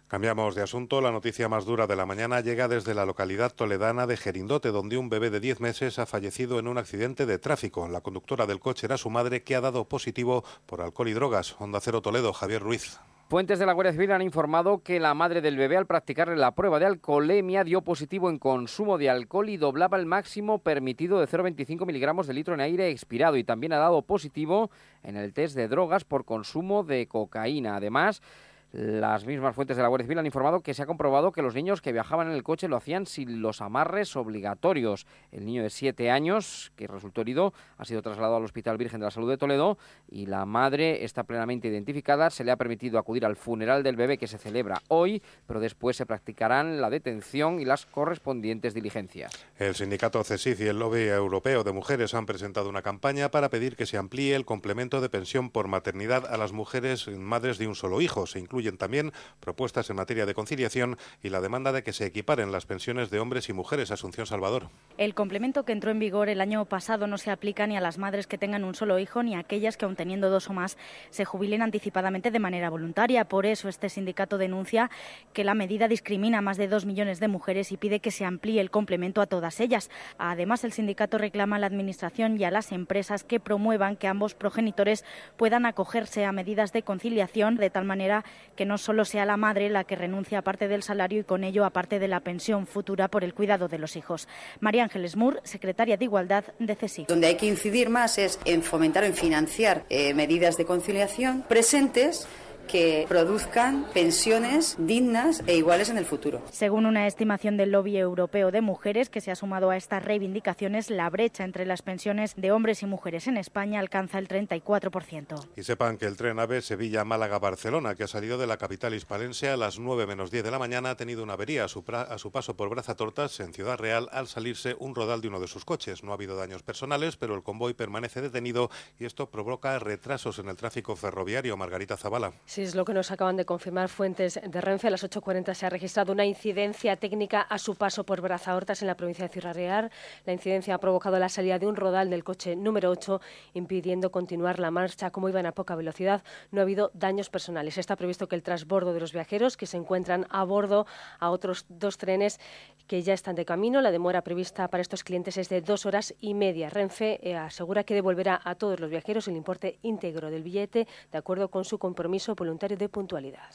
Cambiamos de asunto. La noticia más dura de la mañana llega desde la localidad toledana de Gerindote, donde un bebé de 10 meses ha fallecido en un accidente de tráfico. La conductora del coche era su madre, que ha dado positivo por alcohol y drogas. Onda Cero Toledo, Javier Ruiz. Fuentes de la Guardia Civil han informado que la madre del bebé al practicarle la prueba de alcoholemia dio positivo en consumo de alcohol y doblaba el máximo permitido de 0,25 miligramos de litro en aire expirado y también ha dado positivo en el test de drogas por consumo de cocaína. Además, las mismas fuentes de la Guardia Civil han informado que se ha comprobado que los niños que viajaban en el coche lo hacían sin los amarres obligatorios. El niño de siete años, que resultó herido, ha sido trasladado al Hospital Virgen de la Salud de Toledo y la madre está plenamente identificada. Se le ha permitido acudir al funeral del bebé que se celebra hoy, pero después se practicarán la detención y las correspondientes diligencias. El sindicato CESIF y el lobby europeo de mujeres han presentado una campaña para pedir que se amplíe el complemento de pensión por maternidad a las mujeres madres de un solo hijo. Se incluye también propuestas en materia de conciliación y la demanda de que se equiparen las pensiones de hombres y mujeres. Asunción Salvador. El complemento que entró en vigor el año pasado no se aplica ni a las madres que tengan un solo hijo ni a aquellas que, aun teniendo dos o más, se jubilen anticipadamente de manera voluntaria. Por eso, este sindicato denuncia que la medida discrimina a más de dos millones de mujeres y pide que se amplíe el complemento a todas ellas. Además, el sindicato reclama a la Administración y a las empresas que promuevan que ambos progenitores puedan acogerse a medidas de conciliación de tal manera que no solo sea la madre la que renuncia a parte del salario y con ello a parte de la pensión futura por el cuidado de los hijos. María Ángeles Moore, secretaria de Igualdad de CESI. Donde hay que incidir más es en fomentar en financiar eh, medidas de conciliación presentes que produzcan pensiones dignas e iguales en el futuro. Según una estimación del lobby europeo de mujeres que se ha sumado a estas reivindicaciones, la brecha entre las pensiones de hombres y mujeres en España alcanza el 34%. Y sepan que el tren AVE Sevilla-Málaga-Barcelona, que ha salido de la capital hispalense a las 9 menos 10 de la mañana, ha tenido una avería a su, a su paso por Brazatortas en Ciudad Real al salirse un rodal de uno de sus coches. No ha habido daños personales, pero el convoy permanece detenido y esto provoca retrasos en el tráfico ferroviario. Margarita Zavala. Sí, es lo que nos acaban de confirmar fuentes de Renfe. A las 8.40 se ha registrado una incidencia técnica a su paso por Brazahortas en la provincia de Ciudad Real. La incidencia ha provocado la salida de un rodal del coche número 8, impidiendo continuar la marcha. Como iban a poca velocidad, no ha habido daños personales. Está previsto que el transbordo de los viajeros que se encuentran a bordo a otros dos trenes que ya están de camino. La demora prevista para estos clientes es de dos horas y media. Renfe eh, asegura que devolverá a todos los viajeros el importe íntegro del billete de acuerdo con su compromiso voluntario de puntualidad.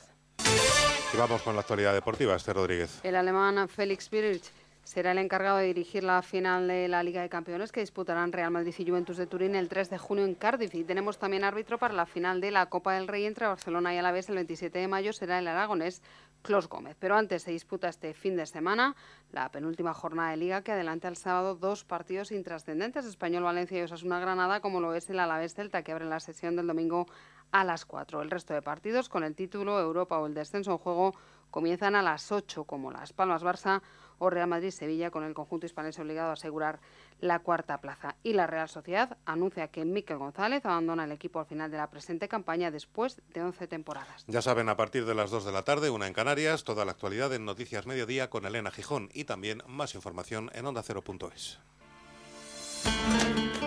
Y vamos con la actualidad deportiva, Este Rodríguez. El alemán Felix Birch será el encargado de dirigir la final de la Liga de Campeones que disputarán Real Madrid y Juventus de Turín el 3 de junio en Cardiff. Y tenemos también árbitro para la final de la Copa del Rey entre Barcelona y Alavés el 27 de mayo. Será el aragonés Clos Gómez. Pero antes se disputa este fin de semana la penúltima jornada de Liga que adelanta el sábado dos partidos intrascendentes, Español Valencia y Osasuna Granada, como lo es el Alavés Celta, que abre la sesión del domingo a las 4. El resto de partidos con el título Europa o el descenso en juego comienzan a las 8, como Las Palmas Barça o Real Madrid-Sevilla, con el conjunto hispanés obligado a asegurar la cuarta plaza. Y la Real Sociedad anuncia que Miquel González abandona el equipo al final de la presente campaña después de 11 temporadas. Ya saben, a partir de las 2 de la tarde, una en Canarias, toda la actualidad en Noticias Mediodía con Elena Gijón y también más información en ondacero.es.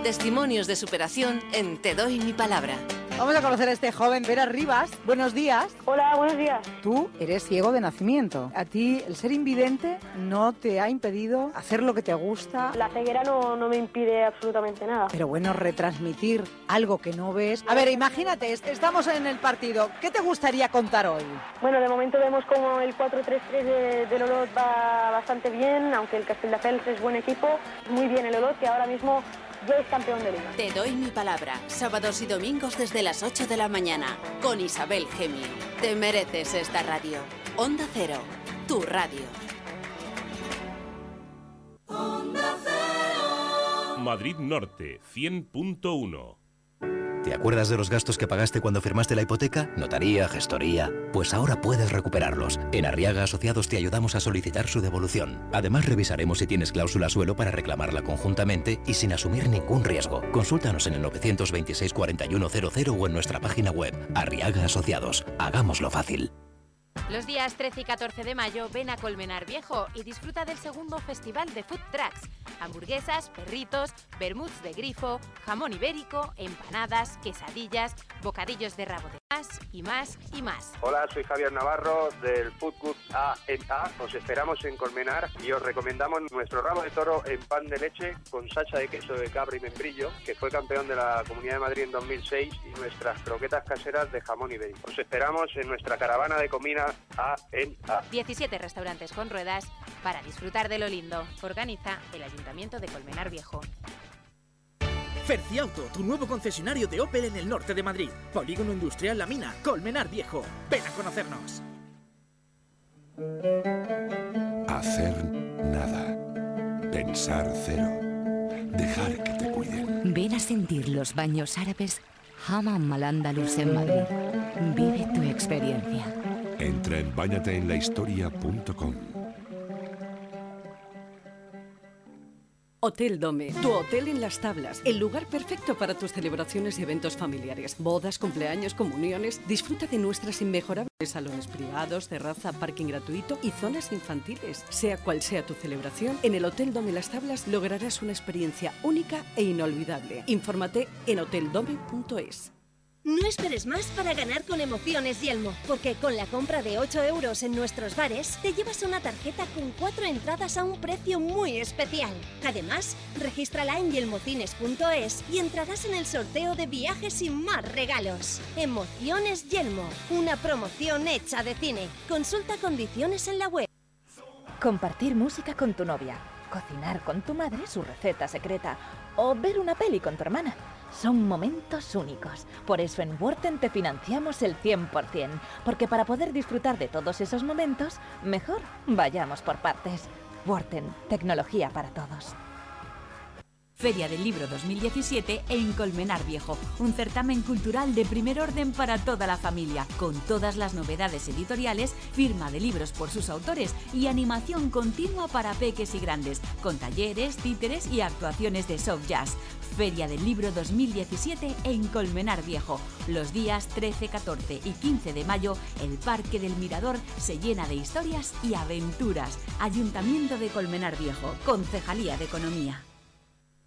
Testimonios de superación en Te doy mi palabra. Vamos a conocer a este joven, Vera Rivas. Buenos días. Hola, buenos días. Tú eres ciego de nacimiento. A ti el ser invidente no te ha impedido hacer lo que te gusta. La ceguera no, no me impide absolutamente nada. Pero bueno, retransmitir algo que no ves. A ver, imagínate, estamos en el partido. ¿Qué te gustaría contar hoy? Bueno, de momento vemos como el 4-3-3 de, del Olot va bastante bien, aunque el Castelldefels es buen equipo. Muy bien el Olot, que ahora mismo ya es campeón de liga. Te doy mi palabra. Sábados y domingos desde las 8 de la mañana. Con Isabel Gemio. Te mereces esta radio. Onda Cero. Tu radio. Madrid Norte 100.1 ¿Te acuerdas de los gastos que pagaste cuando firmaste la hipoteca? Notaría, gestoría. Pues ahora puedes recuperarlos. En Arriaga Asociados te ayudamos a solicitar su devolución. Además, revisaremos si tienes cláusula suelo para reclamarla conjuntamente y sin asumir ningún riesgo. Consúltanos en el 926 4100 o en nuestra página web. Arriaga Asociados. Hagámoslo fácil. Los días 13 y 14 de mayo ven a Colmenar Viejo y disfruta del segundo festival de Food Trucks. Hamburguesas, perritos, bermuds de grifo, jamón ibérico, empanadas, quesadillas, bocadillos de rabo de más y más y más. Hola, soy Javier Navarro del Food Club A en A. Os esperamos en Colmenar y os recomendamos nuestro rabo de toro en pan de leche con salsa de queso de cabra y membrillo, que fue campeón de la Comunidad de Madrid en 2006, y nuestras croquetas caseras de jamón ibérico. Os esperamos en nuestra caravana de comida A en A. 17 restaurantes con ruedas para disfrutar de lo lindo. Organiza el Ayuntamiento de Colmenar Viejo. Ferciauto, tu nuevo concesionario de Opel en el norte de Madrid. Polígono Industrial La Mina, Colmenar Viejo. Ven a conocernos. Hacer nada. Pensar cero. Dejar que te cuiden. Ven a sentir los baños árabes Hammam al Andalus en Madrid. Vive tu experiencia. Entra en bañateenlahistoria.com. Hotel Dome, tu hotel en las tablas, el lugar perfecto para tus celebraciones y eventos familiares, bodas, cumpleaños, comuniones. Disfruta de nuestras inmejorables salones privados, terraza, parking gratuito y zonas infantiles. Sea cual sea tu celebración, en el Hotel Dome Las Tablas lograrás una experiencia única e inolvidable. Infórmate en hoteldome.es. No esperes más para ganar con Emociones Yelmo, porque con la compra de 8 euros en nuestros bares te llevas una tarjeta con 4 entradas a un precio muy especial. Además, regístrala en yelmocines.es y entrarás en el sorteo de viajes y más regalos. Emociones Yelmo, una promoción hecha de cine. Consulta condiciones en la web. Compartir música con tu novia, cocinar con tu madre su receta secreta o ver una peli con tu hermana. Son momentos únicos. Por eso en Worten te financiamos el 100%, porque para poder disfrutar de todos esos momentos, mejor vayamos por partes. Worten, tecnología para todos. Feria del Libro 2017 en Colmenar Viejo, un certamen cultural de primer orden para toda la familia, con todas las novedades editoriales, firma de libros por sus autores y animación continua para peques y grandes, con talleres, títeres y actuaciones de soft jazz. Feria del Libro 2017 en Colmenar Viejo. Los días 13, 14 y 15 de mayo, el Parque del Mirador se llena de historias y aventuras. Ayuntamiento de Colmenar Viejo, Concejalía de Economía.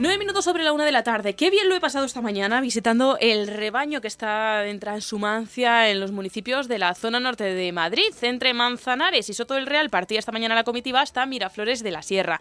Nueve minutos sobre la una de la tarde. Qué bien lo he pasado esta mañana visitando el rebaño que está en Transhumancia en los municipios de la zona norte de Madrid, entre Manzanares y Soto del Real. Partía esta mañana la comitiva hasta Miraflores de la Sierra.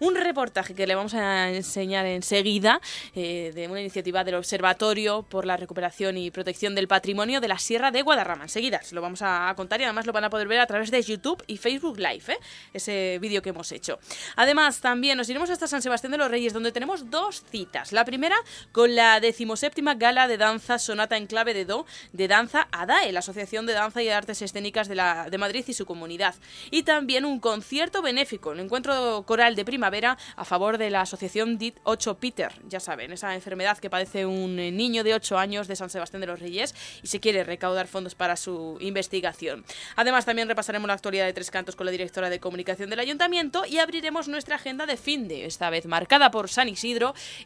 Un reportaje que le vamos a enseñar enseguida eh, de una iniciativa del Observatorio por la Recuperación y Protección del Patrimonio de la Sierra de Guadarrama. Enseguida se lo vamos a contar y además lo van a poder ver a través de YouTube y Facebook Live, ¿eh? ese vídeo que hemos hecho. Además, también nos iremos hasta San Sebastián de los Reyes, donde tenemos dos citas. La primera con la decimoséptima gala de danza Sonata en clave de Do de Danza ADAE, la Asociación de Danza y Artes Escénicas de, la, de Madrid y su comunidad. Y también un concierto benéfico, el encuentro coral de primavera a favor de la Asociación DIT 8 Peter, ya saben, esa enfermedad que padece un niño de 8 años de San Sebastián de los Reyes y se quiere recaudar fondos para su investigación. Además, también repasaremos la actualidad de Tres Cantos con la directora de comunicación del ayuntamiento y abriremos nuestra agenda de fin de, esta vez marcada por San Isidro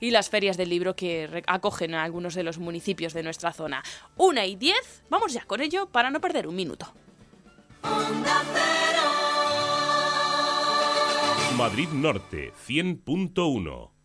y las ferias del libro que acogen a algunos de los municipios de nuestra zona. Una y diez, vamos ya con ello para no perder un minuto. Madrid Norte 100.1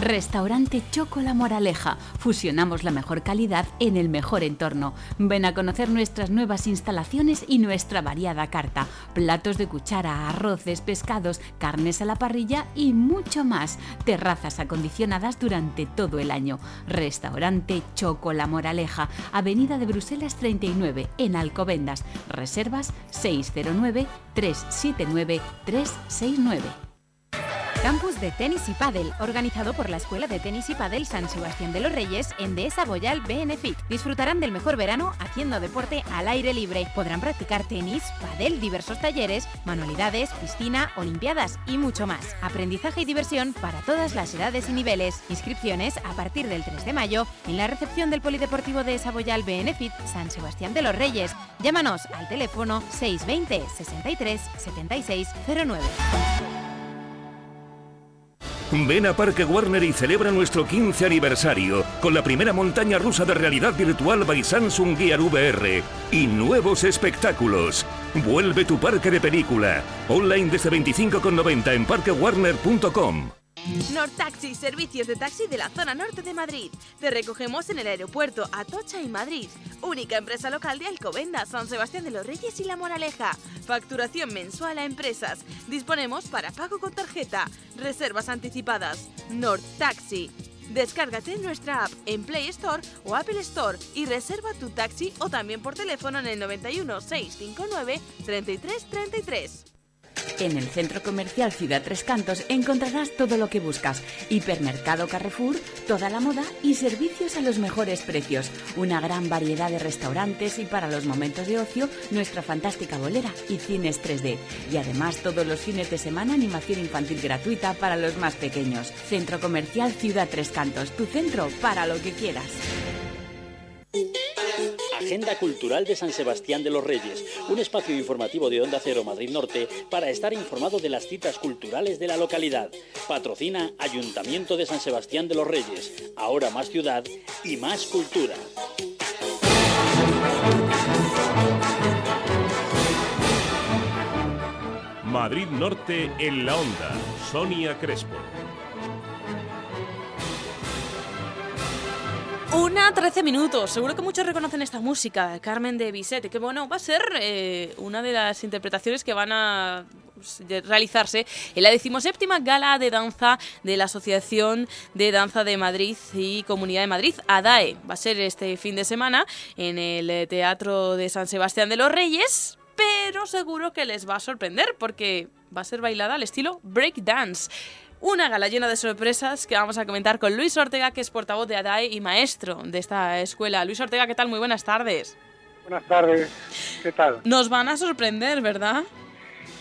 Restaurante Choco La Moraleja. Fusionamos la mejor calidad en el mejor entorno. Ven a conocer nuestras nuevas instalaciones y nuestra variada carta. Platos de cuchara, arroces, pescados, carnes a la parrilla y mucho más. Terrazas acondicionadas durante todo el año. Restaurante Choco La Moraleja. Avenida de Bruselas 39 en Alcobendas. Reservas 609 379 369. Campus de tenis y pádel, organizado por la Escuela de Tenis y Pádel San Sebastián de los Reyes en Dehesa Boyal Benefit. Disfrutarán del mejor verano haciendo deporte al aire libre. Podrán practicar tenis, pádel, diversos talleres, manualidades, piscina, olimpiadas y mucho más. Aprendizaje y diversión para todas las edades y niveles. Inscripciones a partir del 3 de mayo en la recepción del Polideportivo de Boyal Benefit San Sebastián de los Reyes. Llámanos al teléfono 620 63 76 09. Ven a Parque Warner y celebra nuestro 15 aniversario con la primera montaña rusa de realidad virtual by Samsung Gear VR y nuevos espectáculos. Vuelve tu parque de película. Online desde 25,90 en parquewarner.com. Nortaxi, servicios de taxi de la zona norte de Madrid. Te recogemos en el aeropuerto Atocha y Madrid. Única empresa local de Alcobendas, San Sebastián de los Reyes y La Moraleja. Facturación mensual a empresas. Disponemos para pago con tarjeta. Reservas anticipadas. Nortaxi. Descárgate nuestra app en Play Store o Apple Store y reserva tu taxi o también por teléfono en el 91 659 3333. En el Centro Comercial Ciudad Tres Cantos encontrarás todo lo que buscas. Hipermercado Carrefour, toda la moda y servicios a los mejores precios. Una gran variedad de restaurantes y para los momentos de ocio, nuestra fantástica bolera y cines 3D. Y además todos los fines de semana animación infantil gratuita para los más pequeños. Centro Comercial Ciudad Tres Cantos, tu centro para lo que quieras. Agenda Cultural de San Sebastián de los Reyes, un espacio informativo de Onda Cero Madrid Norte para estar informado de las citas culturales de la localidad. Patrocina Ayuntamiento de San Sebastián de los Reyes, ahora más ciudad y más cultura. Madrid Norte en la onda. Sonia Crespo. Una 13 minutos. Seguro que muchos reconocen esta música, Carmen de Bizet, que bueno, va a ser eh, una de las interpretaciones que van a pues, realizarse en la decimoséptima gala de danza de la Asociación de Danza de Madrid y Comunidad de Madrid, ADAE. Va a ser este fin de semana en el Teatro de San Sebastián de los Reyes, pero seguro que les va a sorprender porque va a ser bailada al estilo breakdance. Una gala llena de sorpresas que vamos a comentar con Luis Ortega, que es portavoz de ADAE y maestro de esta escuela. Luis Ortega, ¿qué tal? Muy buenas tardes. Buenas tardes, ¿qué tal? Nos van a sorprender, ¿verdad?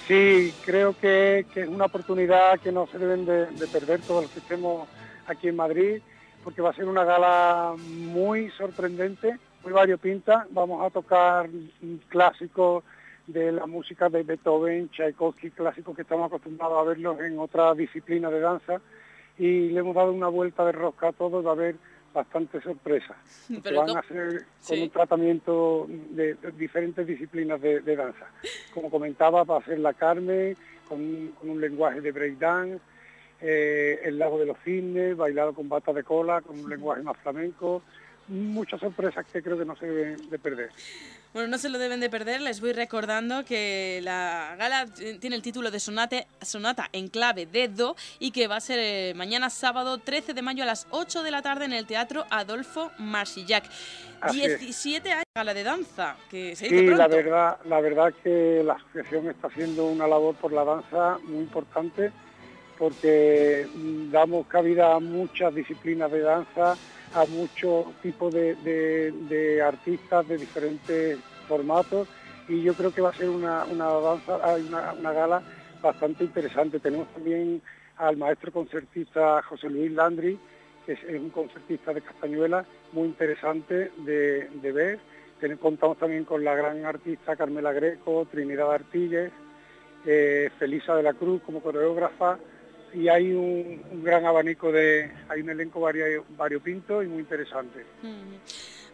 Sí, creo que, es una oportunidad que no se deben de, perder todos los que estemos aquí en Madrid, porque va a ser una gala muy sorprendente, muy variopinta. Vamos a tocar clásicos de la música de Beethoven, Tchaikovsky, clásicos que estamos acostumbrados a verlos en otras disciplinas de danza y le hemos dado una vuelta de rosca a todo, va a haber bastante sorpresa. van a hacer con un tratamiento de, diferentes disciplinas de, danza. Como comentaba, va a ser la Carmen con, un lenguaje de breakdance, eh, el lago de los cisnes, bailado con bata de cola, con un lenguaje más flamenco, muchas sorpresas que creo que no se deben de perder. Bueno, no se lo deben de perder, les voy recordando que la gala tiene el título de Sonate, Sonata en clave de Do y que va a ser eh, mañana sábado 13 de mayo a las 8 de la tarde en el Teatro Adolfo Marsillac. 17 años de gala de danza, que se Sí, la verdad, la verdad que la asociación está haciendo una labor por la danza muy importante porque mm, damos cabida a muchas disciplinas de danza, a muchos tipos de, artistas de diferentes formatos y yo creo que va a ser una, danza, una, una gala bastante interesante. Tenemos también al maestro concertista José Luis Landry, que es, un concertista de Castañuela, muy interesante de, ver. contamos también con la gran artista Carmela Greco, Trinidad Artigues, eh, Felisa de la Cruz como coreógrafa, y hay un, gran abanico de, hay un elenco vario, variopinto y muy interesante.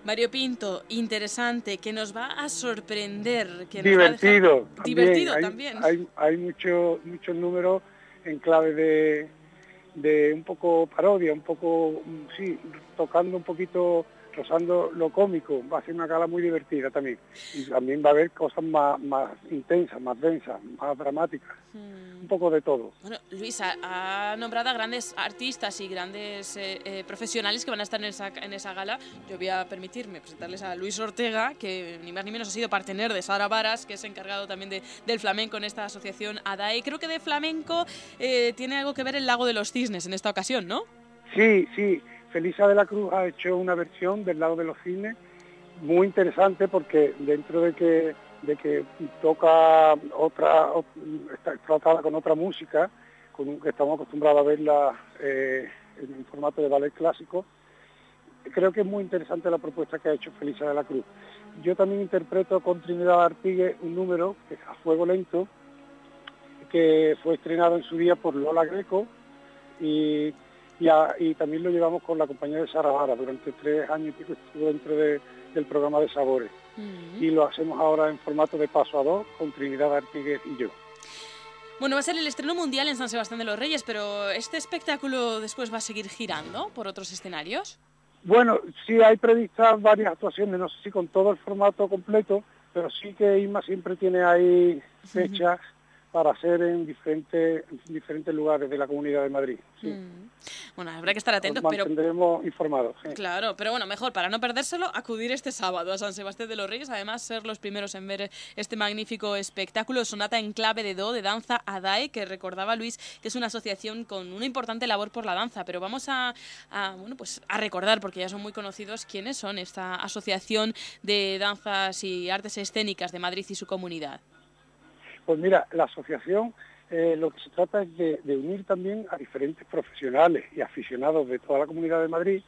Mario Pinto, interesante, que nos va a sorprender. Que divertido. divertido también. Hay, hay muchos números en clave de, de un poco parodia, un poco, sí, tocando un poquito rozando lo cómico, va a ser una gala muy divertida también. Y también va a haber cosas más, más intensas, más densas, más dramáticas, hmm. un poco de todo. Bueno, Luis, ha, nombrado a grandes artistas y grandes eh, eh, profesionales que van a estar en esa, en esa gala. Yo voy a permitirme presentarles a Luis Ortega, que ni más ni menos ha sido partener de Sara Varas, que es encargado también de, del flamenco en esta asociación ADAE. Creo que de flamenco eh, tiene algo que ver el Lago de los Cisnes en esta ocasión, ¿no? Sí, sí. Felisa de la Cruz ha hecho una versión del lado de los cines muy interesante porque dentro de que, de que toca otra, está tratada con otra música, con que estamos acostumbrados a verla eh, en formato de ballet clásico, creo que es muy interesante la propuesta que ha hecho Felisa de la Cruz. Yo también interpreto con Trinidad Artigue un número A Fuego Lento, que fue estrenado en su día por Lola Greco y y, también lo llevamos con la compañía de Sara Durante tres años y pico estuvo dentro del programa de Sabores. Y lo hacemos ahora en formato de paso a dos con Trinidad Artiguez y yo. Bueno, va a ser el estreno mundial en San Sebastián de los Reyes, pero ¿este espectáculo después va a seguir girando por otros escenarios? Bueno, sí hay previstas varias actuaciones, no sé si con todo el formato completo, pero sí que Isma siempre tiene ahí fechas para hacer en diferentes, diferentes lugares de la Comunidad de Madrid. Mm. Bueno, habrá que estar atentos, pero... mantendremos informados. Claro, pero bueno, mejor para no perdérselo, acudir este sábado a San Sebastián de los Reyes, además ser los primeros en ver este magnífico espectáculo, Sonata en clave de do, de danza ADAE, que recordaba Luis que es una asociación con una importante labor por la danza, pero vamos a, bueno, pues a recordar, porque ya son muy conocidos, quiénes son esta asociación de danzas y artes escénicas de Madrid y su comunidad. Pues mira, la asociación eh, lo que se trata es de, unir también a diferentes profesionales y aficionados de toda la Comunidad de Madrid.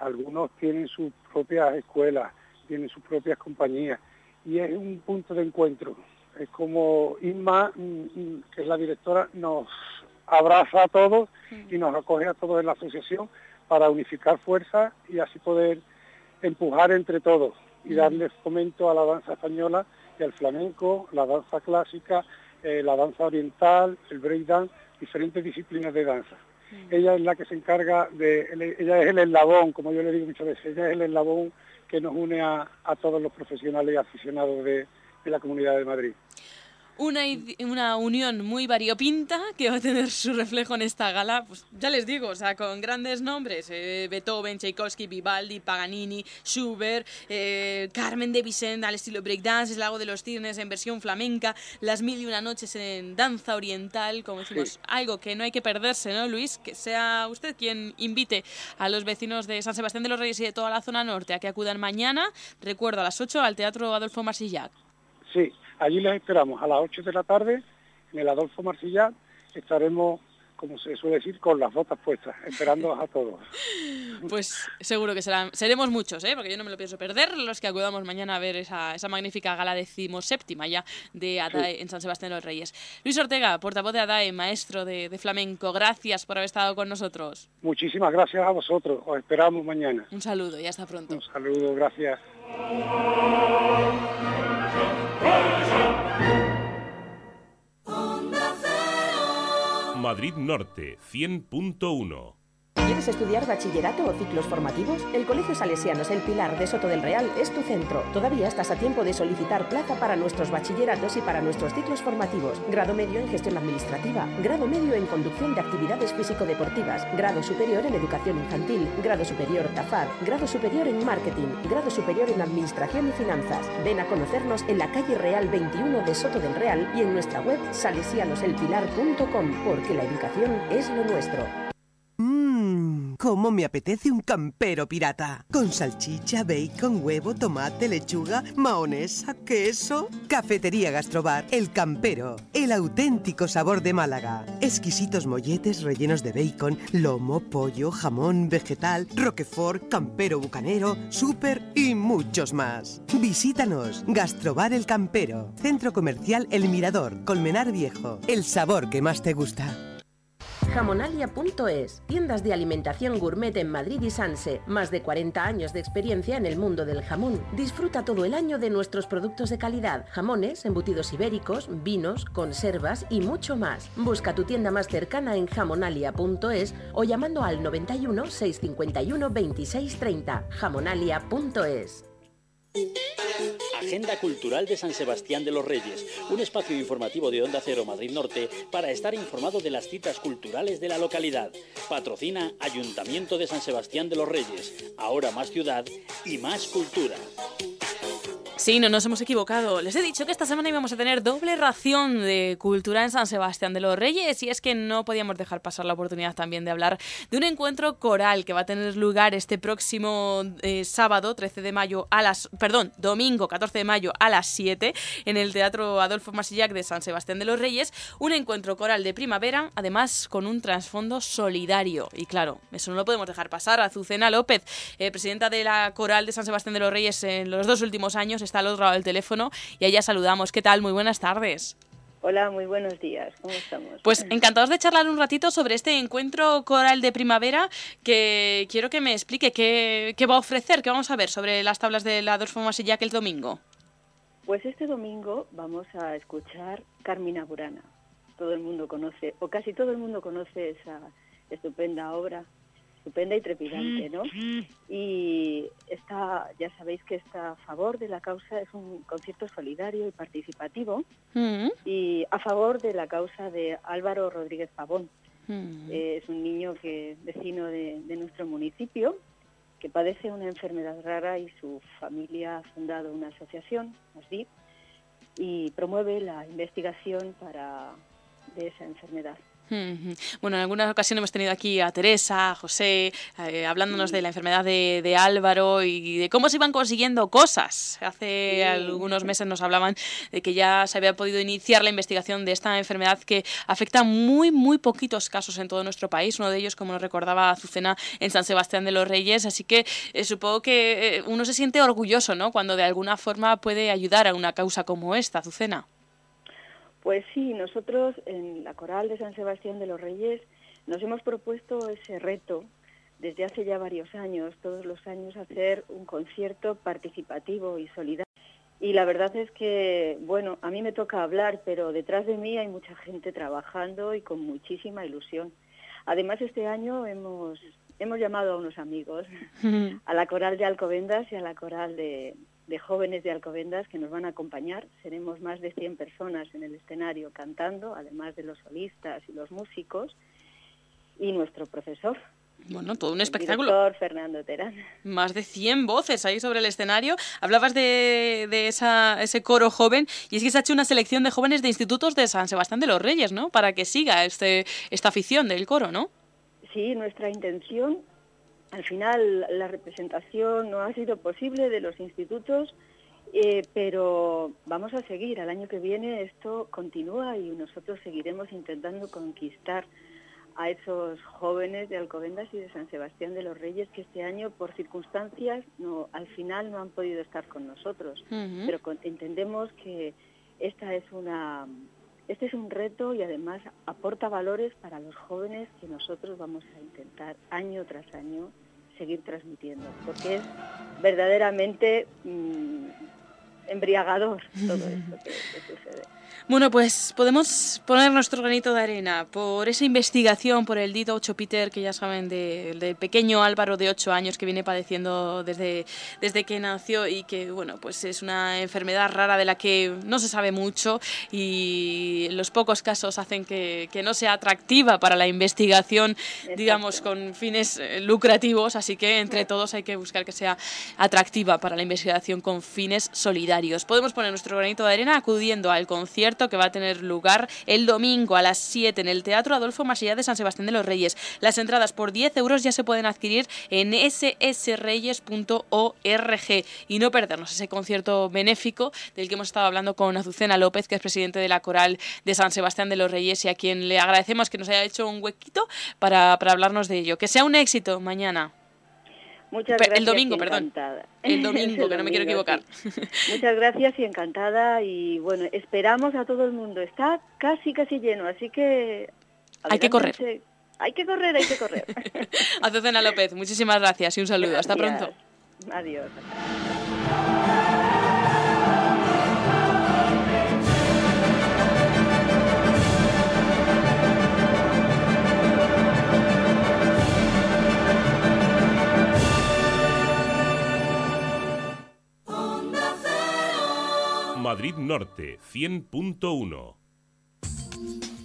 Algunos tienen sus propias escuelas, tienen sus propias compañías y es un punto de encuentro. Es como Inma, mm, mm, que es la directora, nos abraza a todos y nos acoge a todos en la asociación para unificar fuerzas y así poder empujar entre todos y darle fomento a la danza española el flamenco, la danza clásica, eh, la danza oriental, el breakdance, diferentes disciplinas de danza. Mm. Ella es la que se encarga de, ella es el eslabón, como yo le digo muchas veces, ella es el eslabón que nos une a, todos los profesionales y aficionados de, la Comunidad de Madrid. Una, una unión muy variopinta que va a tener su reflejo en esta gala, pues ya les digo, o sea, con grandes nombres, eh, Beethoven, Tchaikovsky, Vivaldi, Paganini, Schubert, eh, Carmen de Vicente al estilo breakdance, El lago de los cisnes en versión flamenca, Las mil y una noches en danza oriental, como decimos, algo que no hay que perderse, ¿no, Luis? Que sea usted quien invite a los vecinos de San Sebastián de los Reyes y de toda la zona norte a que acudan mañana, recuerdo, a las 8 al Teatro Adolfo Marsillac. Sí, allí les esperamos a las 8 de la tarde en el Adolfo Marsillac. Estaremos, como se suele decir, con las botas puestas, esperando a todos. Pues seguro que serán, seremos muchos, ¿eh? porque yo no me lo pienso perder, los que acudamos mañana a ver esa, esa magnífica gala decimoséptima ya de ADAE en San Sebastián de los Reyes. Luis Ortega, portavoz de ADAE, maestro de, de flamenco, gracias por haber estado con nosotros. Muchísimas gracias a vosotros. Os esperamos mañana. Un saludo y hasta pronto. Un saludo, gracias. Madrid Norte 100.1 ¿Quieres estudiar bachillerato o ciclos formativos? El Colegio Salesianos El Pilar de Soto del Real es tu centro. Todavía estás a tiempo de solicitar plaza para nuestros bachilleratos y para nuestros ciclos formativos. Grado medio en gestión administrativa, grado medio en conducción de actividades físico-deportivas, grado superior en educación infantil, grado superior TAFAR, grado superior en marketing, grado superior en administración y finanzas. Ven a conocernos en la calle Real 21 de Soto del Real y en nuestra web salesianoselpilar.com, porque la educación es lo nuestro. Mmm, cómo me apetece un campero pirata. Con salchicha, bacon, huevo, tomate, lechuga, mahonesa, queso. Cafetería Gastrobar, El Campero. El auténtico sabor de Málaga. Exquisitos molletes rellenos de bacon, lomo, pollo, jamón, vegetal, roquefort, campero bucanero, súper y muchos más. Visítanos. Gastrobar El Campero. Centro Comercial El Mirador, Colmenar Viejo. El sabor que más te gusta. Jamonalia.es, tiendas de alimentación gourmet en Madrid y Sanse, más de 40 años de experiencia en el mundo del jamón. Disfruta todo el año de nuestros productos de calidad, jamones, embutidos ibéricos, vinos, conservas y mucho más. Busca tu tienda más cercana en jamonalia.es o llamando al 91 651 2630. Jamonalia.es. Agenda Cultural de San Sebastián de los Reyes, un espacio informativo de Onda Cero Madrid Norte para estar informado de las citas culturales de la localidad. Patrocina Ayuntamiento de San Sebastián de los Reyes, ahora más ciudad y más cultura. Sí, no nos hemos equivocado. Les he dicho que esta semana íbamos a tener doble ración de cultura en San Sebastián de los Reyes y es que no podíamos dejar pasar la oportunidad también de hablar de un encuentro coral que va a tener lugar este próximo eh, sábado 13 de mayo a las, perdón, domingo 14 de mayo a las 7 en el Teatro Adolfo Masillac de San Sebastián de los Reyes, un encuentro coral de primavera, además con un trasfondo solidario. Y claro, eso no lo podemos dejar pasar. Azucena López, eh, presidenta de la Coral de San Sebastián de los Reyes en los dos últimos años, está al otro lado del teléfono y a ella saludamos. ¿Qué tal? Muy buenas tardes. Hola, muy buenos días. ¿Cómo estamos? Pues encantados de charlar un ratito sobre este encuentro coral de primavera que quiero que me explique qué, qué va a ofrecer, qué vamos a ver sobre las tablas de la Adolfo Masillac el domingo. Pues este domingo vamos a escuchar Carmina Burana. Todo el mundo conoce, o casi todo el mundo conoce esa estupenda obra estupenda y trepidante, ¿no? Y está, ya sabéis que está a favor de la causa, es un concierto solidario y participativo, Mm. y a favor de la causa de Álvaro Rodríguez Pavón. Mm. Eh, es un niño que vecino de, de nuestro municipio que padece una enfermedad rara y su familia ha fundado una asociación, ASDIP, y promueve la investigación para de esa enfermedad. Bueno, en algunas ocasiones hemos tenido aquí a Teresa, a José, eh, hablándonos de la enfermedad de, de Álvaro y de cómo se iban consiguiendo cosas. Hace Sí. algunos meses nos hablaban de que ya se había podido iniciar la investigación de esta enfermedad que afecta muy, muy poquitos casos en todo nuestro país. Uno de ellos, como nos recordaba Azucena, en San Sebastián de los Reyes. Así que eh, supongo que eh, uno se siente orgulloso, ¿no? Cuando de alguna forma puede ayudar a una causa como esta, Azucena. Pues sí, nosotros en la Coral de San Sebastián de los Reyes nos hemos propuesto ese reto desde hace ya varios años, todos los años, hacer un concierto participativo y solidario. Y la verdad es que, bueno, a mí me toca hablar, pero detrás de mí hay mucha gente trabajando y con muchísima ilusión. Además, este año hemos, hemos llamado a unos amigos, a la Coral de Alcobendas y a la Coral de, de jóvenes de Alcobendas que nos van a acompañar. Seremos más de 100 personas en el escenario cantando, además de los solistas y los músicos, y nuestro profesor. Bueno, todo un espectáculo. Director Fernando Terán. Más de 100 voces ahí sobre el escenario. Hablabas de, de esa, ese coro joven y es que se ha hecho una selección de jóvenes de institutos de San Sebastián de los Reyes, ¿no? Para que siga este, esta afición del coro, ¿no? Sí, nuestra intención, al final la representación no ha sido posible de los institutos, eh, pero vamos a seguir. Al año que viene esto continúa y nosotros seguiremos intentando conquistar a esos jóvenes de Alcobendas y de San Sebastián de los Reyes que este año por circunstancias no al final no han podido estar con nosotros, pero con- entendemos que esta es una este es un reto y además aporta valores para los jóvenes que nosotros vamos a intentar año tras año seguir transmitiendo, porque es verdaderamente mm, embriagador todo esto que, que sucede. Bueno, pues podemos poner nuestro granito de arena por esa investigación por el Dito 8 Peter, que ya saben, de- del pequeño Álvaro de 8 años que viene padeciendo desde, desde que nació y que, bueno, pues es una enfermedad rara de la que no se sabe mucho y los pocos casos hacen que, que no sea atractiva para la investigación, digamos, con fines eh, lucrativos, así que entre todos hay que buscar que sea atractiva para la investigación con fines solidarios. Podemos poner nuestro granito de arena acudiendo al concierto que va a tener lugar el domingo a las 7 en el Teatro Adolfo Masilla de San Sebastián de los Reyes. Las entradas por 10 euros ya se pueden adquirir en ssreyes.org y no perdernos ese concierto benéfico del que hemos estado hablando con Azucena López, que es presidente de la Coral de San Sebastián de los Reyes y a quien le agradecemos que nos haya hecho un huequito para, para hablarnos de ello. Que sea un éxito mañana. Muchas gracias. el domingo, perdón. El domingo, que no me quiero equivocar. sí. Muchas gracias y encantada y bueno, esperamos a todo el mundo. Está casi casi lleno, así que Hay que correr. Hay que correr, hay que correr. Azucena López, muchísimas gracias y un saludo. Hasta Gracias. pronto. Adiós. Madrid Norte 100.1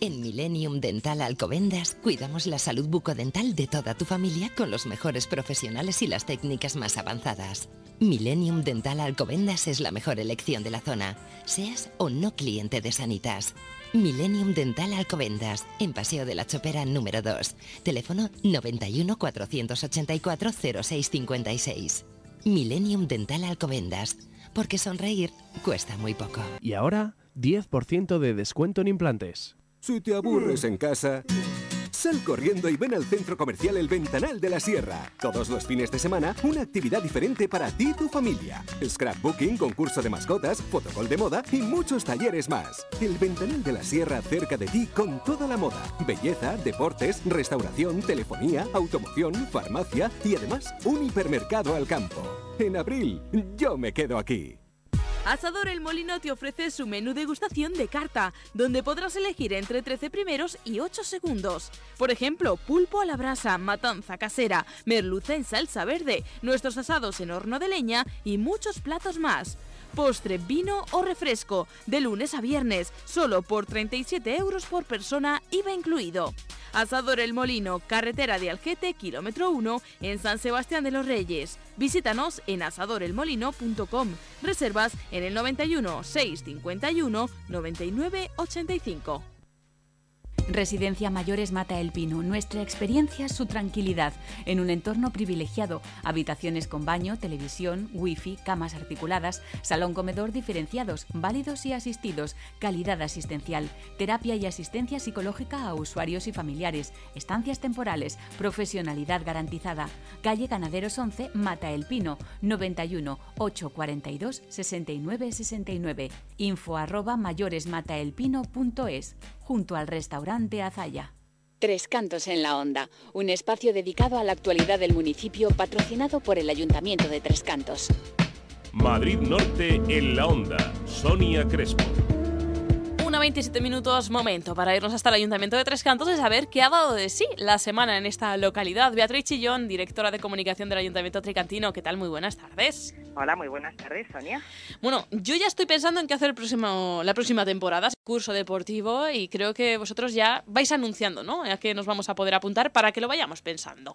En Millennium Dental Alcobendas cuidamos la salud bucodental de toda tu familia con los mejores profesionales y las técnicas más avanzadas. Millennium Dental Alcobendas es la mejor elección de la zona, seas o no cliente de Sanitas. Millennium Dental Alcobendas, en Paseo de la Chopera número 2. Teléfono 91 484 0656. Millennium Dental Alcobendas, porque sonreír cuesta muy poco. Y ahora, 10% de descuento en implantes. Si te aburres en casa, sal corriendo y ven al centro comercial El Ventanal de la Sierra. Todos los fines de semana, una actividad diferente para ti y tu familia. Scrapbooking, concurso de mascotas, fotocall de moda y muchos talleres más. El Ventanal de la Sierra cerca de ti con toda la moda, belleza, deportes, restauración, telefonía, automoción, farmacia y además un hipermercado al campo. En abril, yo me quedo aquí. Asador El Molino te ofrece su menú degustación de carta, donde podrás elegir entre 13 primeros y 8 segundos. Por ejemplo, pulpo a la brasa, matanza casera, merluza en salsa verde, nuestros asados en horno de leña y muchos platos más. Postre, vino o refresco, de lunes a viernes, solo por 37 euros por persona, IVA incluido. Asador El Molino, carretera de Algete, kilómetro 1, en San Sebastián de los Reyes. Visítanos en asadorelmolino.com. Reservas en el 91 651 99 85. Residencia Mayores Mata el Pino. Nuestra experiencia su tranquilidad en un entorno privilegiado. Habitaciones con baño, televisión, wifi, camas articuladas, salón comedor diferenciados, válidos y asistidos, calidad asistencial, terapia y asistencia psicológica a usuarios y familiares, estancias temporales, profesionalidad garantizada. Calle Ganaderos 11, Mata el Pino, 91 842 69 69. Info arroba mayoresmataelpino.es junto al restaurante Azaya. Tres Cantos en la Onda, un espacio dedicado a la actualidad del municipio patrocinado por el Ayuntamiento de Tres Cantos. Madrid Norte en la onda. Sonia Crespo. Una 27 minutos, momento para irnos hasta el Ayuntamiento de Tres Cantos y saber qué ha dado de sí la semana en esta localidad. Beatriz Chillón, directora de comunicación del Ayuntamiento Tricantino, ¿qué tal? Muy buenas tardes. Hola, muy buenas tardes, Sonia. Bueno, yo ya estoy pensando en qué hacer el próximo, la próxima temporada, curso deportivo, y creo que vosotros ya vais anunciando, ¿no? A qué nos vamos a poder apuntar para que lo vayamos pensando.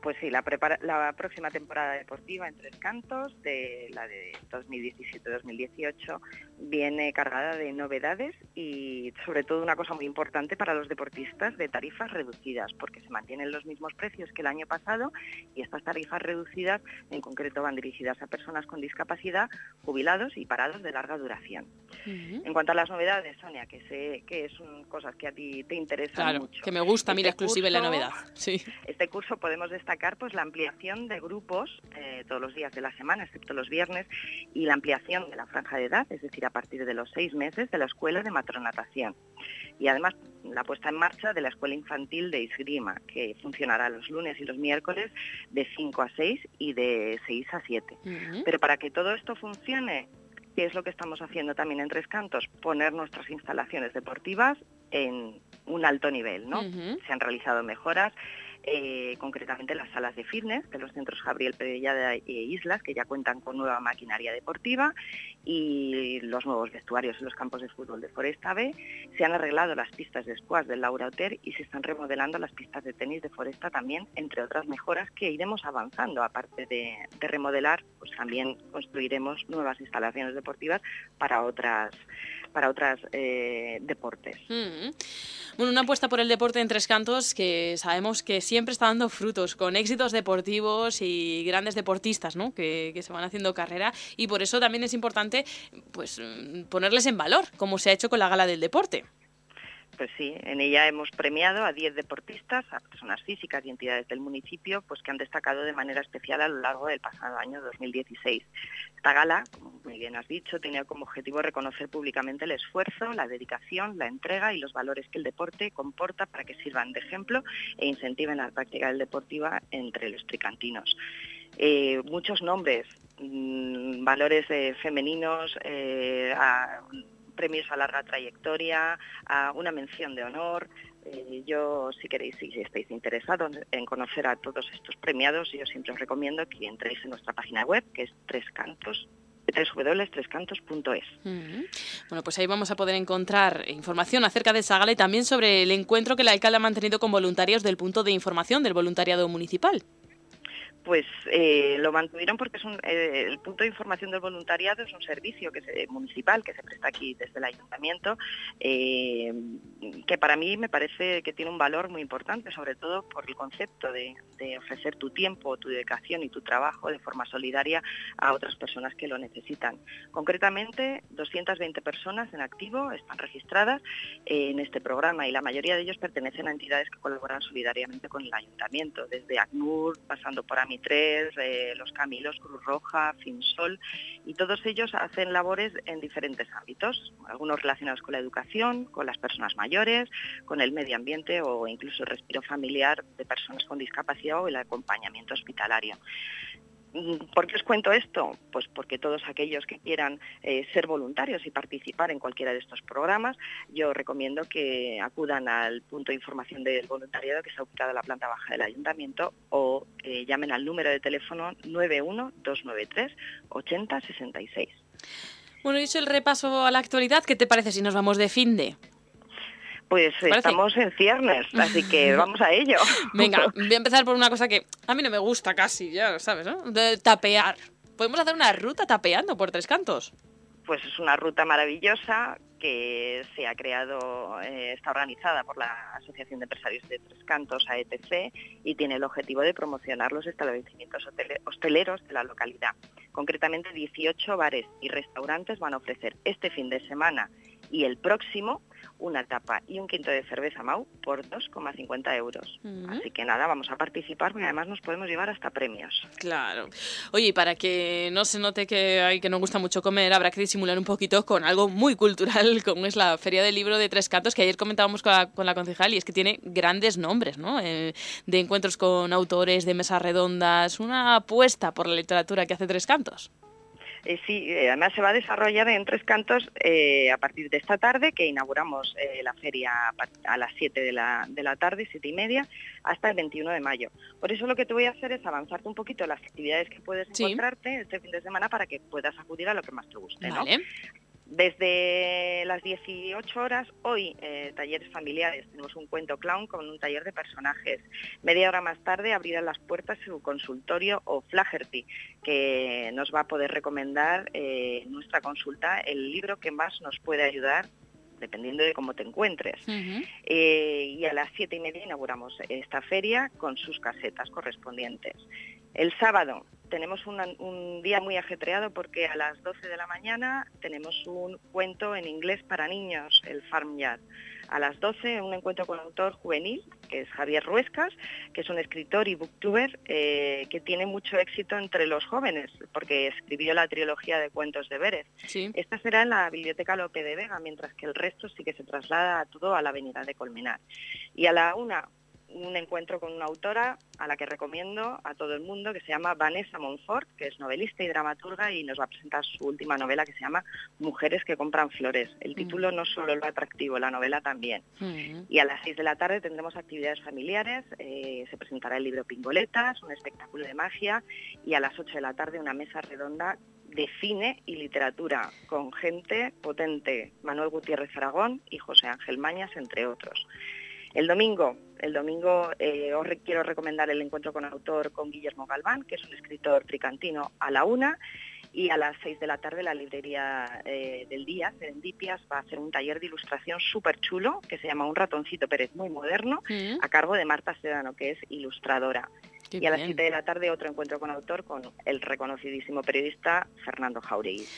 Pues sí, la, la próxima temporada deportiva en Tres Cantos, de la de 2017-2018, viene cargada de novedades y sobre todo una cosa muy importante para los deportistas de tarifas reducidas, porque se mantienen los mismos precios que el año pasado y estas tarifas reducidas en concreto van dirigidas a personas con discapacidad, jubilados y parados de larga duración. En cuanto a las novedades, Sonia, que sé que son cosas que a ti te interesan claro, mucho. que me gusta, mira, este exclusiva la novedad. Sí. Este curso podemos destacar pues la ampliación de grupos eh, todos los días de la semana, excepto los viernes, y la ampliación de la franja de edad, es decir, a partir de los seis meses de la Escuela de Matronatación. Y además la puesta en marcha de la Escuela Infantil de Isgrima, que funcionará los lunes y los miércoles de 5 a 6 y de 6 a 7. Pero para que todo esto funcione, ¿qué es lo que estamos haciendo también en Tres Cantos? Poner nuestras instalaciones deportivas en un alto nivel, ¿no? Se han realizado mejoras eh, concretamente las salas de fitness de los centros Gabriel Pedellada e Islas, que ya cuentan con nueva maquinaria deportiva, y los nuevos vestuarios en los campos de fútbol de Foresta B. Se han arreglado las pistas de squash del Laura Hotel y se están remodelando las pistas de tenis de Foresta también, entre otras mejoras que iremos avanzando. Aparte de, remodelar, pues también construiremos nuevas instalaciones deportivas para otras para otros eh, deportes. Mm. Bueno, una apuesta por el deporte en Tres Cantos que sabemos que siempre está dando frutos, con éxitos deportivos y grandes deportistas ¿no? que, que se van haciendo carrera y por eso también es importante pues, ponerles en valor, como se ha hecho con la Gala del Deporte. Pues sí, en ella hemos premiado a 10 deportistas, a personas físicas y entidades del municipio, pues que han destacado de manera especial a lo largo del pasado año 2016. Esta gala, como muy bien has dicho, tiene como objetivo reconocer públicamente el esfuerzo, la dedicación, la entrega y los valores que el deporte comporta para que sirvan de ejemplo e incentiven la práctica del deportiva entre los tricantinos. Eh, muchos nombres, mm, valores eh, femeninos, eh, premios a larga trayectoria, a una mención de honor. Eh, yo, si queréis, si estáis interesados en conocer a todos estos premiados, yo siempre os recomiendo que entréis en nuestra página web, que es Tres Cantos www.trescantos.es. Bueno, pues ahí vamos a poder encontrar información acerca de esa gala y también sobre el encuentro que el alcalde ha mantenido con voluntarios del punto de información del voluntariado municipal pues eh, lo mantuvieron porque es eh, el punto de información del voluntariado es un servicio que municipal que se presta aquí desde el ayuntamiento, eh, que para mí me parece que tiene un valor muy importante, sobre todo por el concepto de, ofrecer tu tiempo, tu dedicación y tu trabajo de forma solidaria a otras personas que lo necesitan. Concretamente, 220 personas en activo están registradas en este programa y la mayoría de ellos pertenecen a entidades que colaboran solidariamente con el ayuntamiento, desde ACNUR, pasando por AMI Los Camilos, Cruz Roja, Finsol, y todos ellos hacen labores en diferentes ámbitos, algunos relacionados con la educación, con las personas mayores, con el medio ambiente o incluso el respiro familiar de personas con discapacidad o el acompañamiento hospitalario. Mm, ¿Por qué os cuento esto? Pues porque todos aquellos que quieran eh, ser voluntarios y participar en cualquiera de estos programas, yo recomiendo que acudan al punto de información del voluntariado que está ubicado en la planta baja del ayuntamiento o eh, llamen al número de teléfono 91293 8066. Bueno, dicho el repaso a la actualidad, ¿qué te parece si nos vamos de fin de? Pues estamos en ciernes, así que vamos a ello. Venga, voy a empezar por una cosa que a mí no me gusta casi, ya sabes, ¿no? De tapear. ¿Podemos hacer una ruta tapeando por Tres Cantos? Pues es una ruta maravillosa que se ha creado, eh, está organizada por la Asociación de Empresarios de Tres Cantos, AETC, y tiene el objetivo de promocionar los establecimientos hosteleros de la localidad. Concretamente, 18 bares y restaurantes van a ofrecer este fin de semana y el próximo una tapa y un quinto de cerveza Mau por 2,50 euros. Así que nada, vamos a participar porque además nos podemos llevar hasta premios. Claro. Oye, y para que no se note que hay que nos gusta mucho comer, habrá que disimular un poquito con algo muy cultural como es la Feria del Libro de Tres Cantos, que ayer comentábamos con la, con la concejal y es que tiene grandes nombres, ¿no? Eh, de encuentros con autores, de mesas redondas, una apuesta por la literatura que hace Tres Cantos. Eh, sí, eh, además se va a desarrollar en Tres Cantos eh, a partir de esta tarde, que inauguramos la feria a las 7 de la, de la tarde, 7 y media, hasta el 21 de mayo. Por eso lo que te voy a hacer es avanzarte un poquito las actividades que puedes encontrarte este fin de semana para que puedas acudir a lo que más te guste. ¿no? Desde las 18 horas, hoy, eh, talleres familiares. Tenemos un cuento clown con un taller de personajes. Media hora más tarde abrirán las puertas su consultorio o Flaherty, que nos va a poder recomendar eh, nuestra consulta el libro que más nos puede ayudar dependiendo de cómo te encuentres. Eh, y a las siete y media inauguramos esta feria con sus casetas correspondientes. El sábado tenemos un día muy ajetreado porque a las 12 de la mañana tenemos un cuento en inglés para niños, el Farmyard. A las 12 un encuentro con un autor juvenil, que es Javier Ruescas, que es un escritor y booktuber eh, que tiene mucho éxito entre los jóvenes, porque escribió la trilogía de cuentos de Vélez. Esta será en la Biblioteca Lope de Vega, mientras que el resto sí que se traslada todo a la Avenida de Colmenar. Y a la una un encuentro con una autora a la que recomiendo a todo el mundo, que se llama Vanessa Monfort, que es novelista y dramaturga y nos va a presentar su última novela que se llama Mujeres que compran flores. El mm. título no solo lo atractivo, la novela también. Mm. Y a las seis de la tarde tendremos actividades familiares, eh, se presentará el libro Pingoletas, un espectáculo de magia y a las ocho de la tarde una mesa redonda de cine y literatura con gente potente, Manuel Gutiérrez Aragón y José Ángel Mañas, entre otros. El domingo, el domingo eh, os quiero recomendar el encuentro con autor con Guillermo Galván, que es un escritor tricantino, a la una, y a las seis de la tarde la librería eh, del día, Serendipias, va a hacer un taller de ilustración súper chulo que se llama Un ratoncito Pérez muy moderno, mm. a cargo de Marta Sedano, que es ilustradora. y a las siete de la tarde otro encuentro con autor con el reconocidísimo periodista Fernando Jauregui.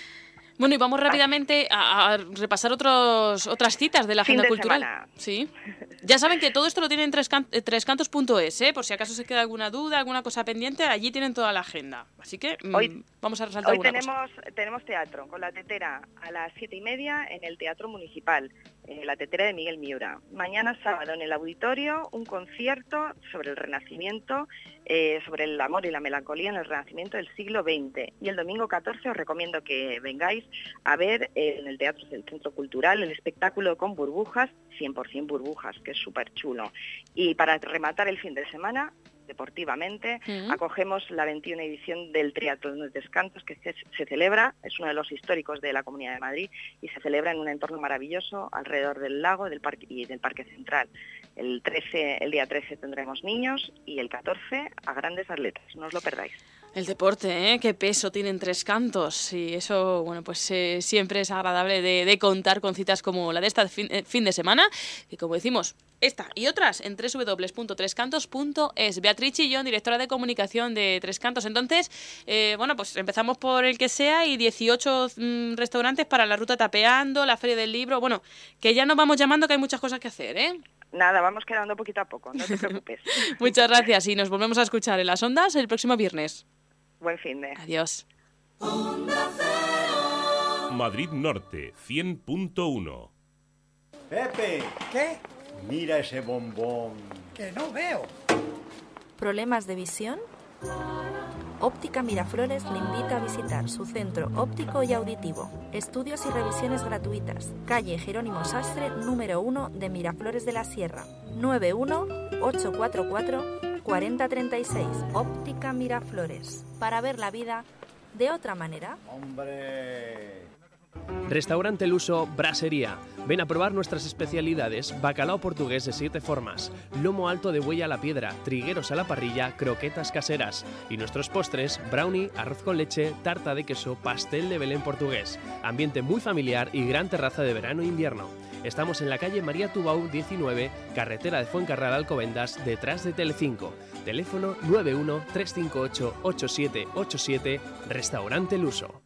Bueno, y vamos rápidamente a, repasar otros, otras citas de la agenda cultural. Sí. Ya saben que todo esto lo tienen en eh, trescantos.es, ¿eh? por si acaso se queda alguna duda, alguna cosa pendiente, allí tienen toda la agenda. Así que mm, hoy, vamos a resaltar hoy tenemos, tenemos teatro con la tetera a las siete y media en el Teatro Municipal. Eh, la tetera de Miguel Miura. Mañana sábado en el auditorio un concierto sobre el Renacimiento, eh, sobre el amor y la melancolía en el Renacimiento del siglo XX. Y el domingo 14 os recomiendo que vengáis a ver eh, en el Teatro del Centro Cultural el espectáculo con burbujas, 100% burbujas, que es súper chulo. Y para rematar el fin de semana, deportivamente. Acogemos la 21 edición del Triatlón de Descantos que se, celebra, es uno de los históricos de la Comunidad de Madrid y se celebra en un entorno maravilloso alrededor del lago del parque, y del Parque Central. El, 13, el día 13 tendremos niños y el 14 a grandes atletas, no os lo perdáis. El deporte, ¿eh? Qué peso tienen tres cantos. Y eso, bueno, pues eh, siempre es agradable de, contar con citas como la de esta eh, fin, de semana, que como decimos, esta y otras en www.trescantos.es. Beatriz Chillón, directora de comunicación de Tres Cantos. Entonces, eh, bueno, pues empezamos por el que sea y 18 mm, restaurantes para la ruta tapeando, la feria del libro. Bueno, que ya nos vamos llamando que hay muchas cosas que hacer, ¿eh? Nada, vamos quedando poquito a poco, no te preocupes. Muchas gracias y nos volvemos a escuchar en las ondas el próximo viernes. Buen fin de. Adiós. Madrid Norte 100.1 Pepe. ¿Qué? Mira ese bombón. Que no veo. ¿Problemas de visión? Óptica Miraflores le invita a visitar su centro óptico y auditivo. Estudios y revisiones gratuitas. Calle Jerónimo Sastre, número 1 de Miraflores de la Sierra. 91844 4036, Óptica Miraflores. Para ver la vida de otra manera. ¡Hombre! Restaurante Luso Brasería. Ven a probar nuestras especialidades: bacalao portugués de siete formas, lomo alto de buey a la piedra, trigueros a la parrilla, croquetas caseras y nuestros postres: brownie, arroz con leche, tarta de queso, pastel de Belén portugués. Ambiente muy familiar y gran terraza de verano e invierno. Estamos en la calle María Tubau 19, carretera de Fuencarral Alcobendas, detrás de Telecinco. Teléfono 91 358 8787, Restaurante Luso.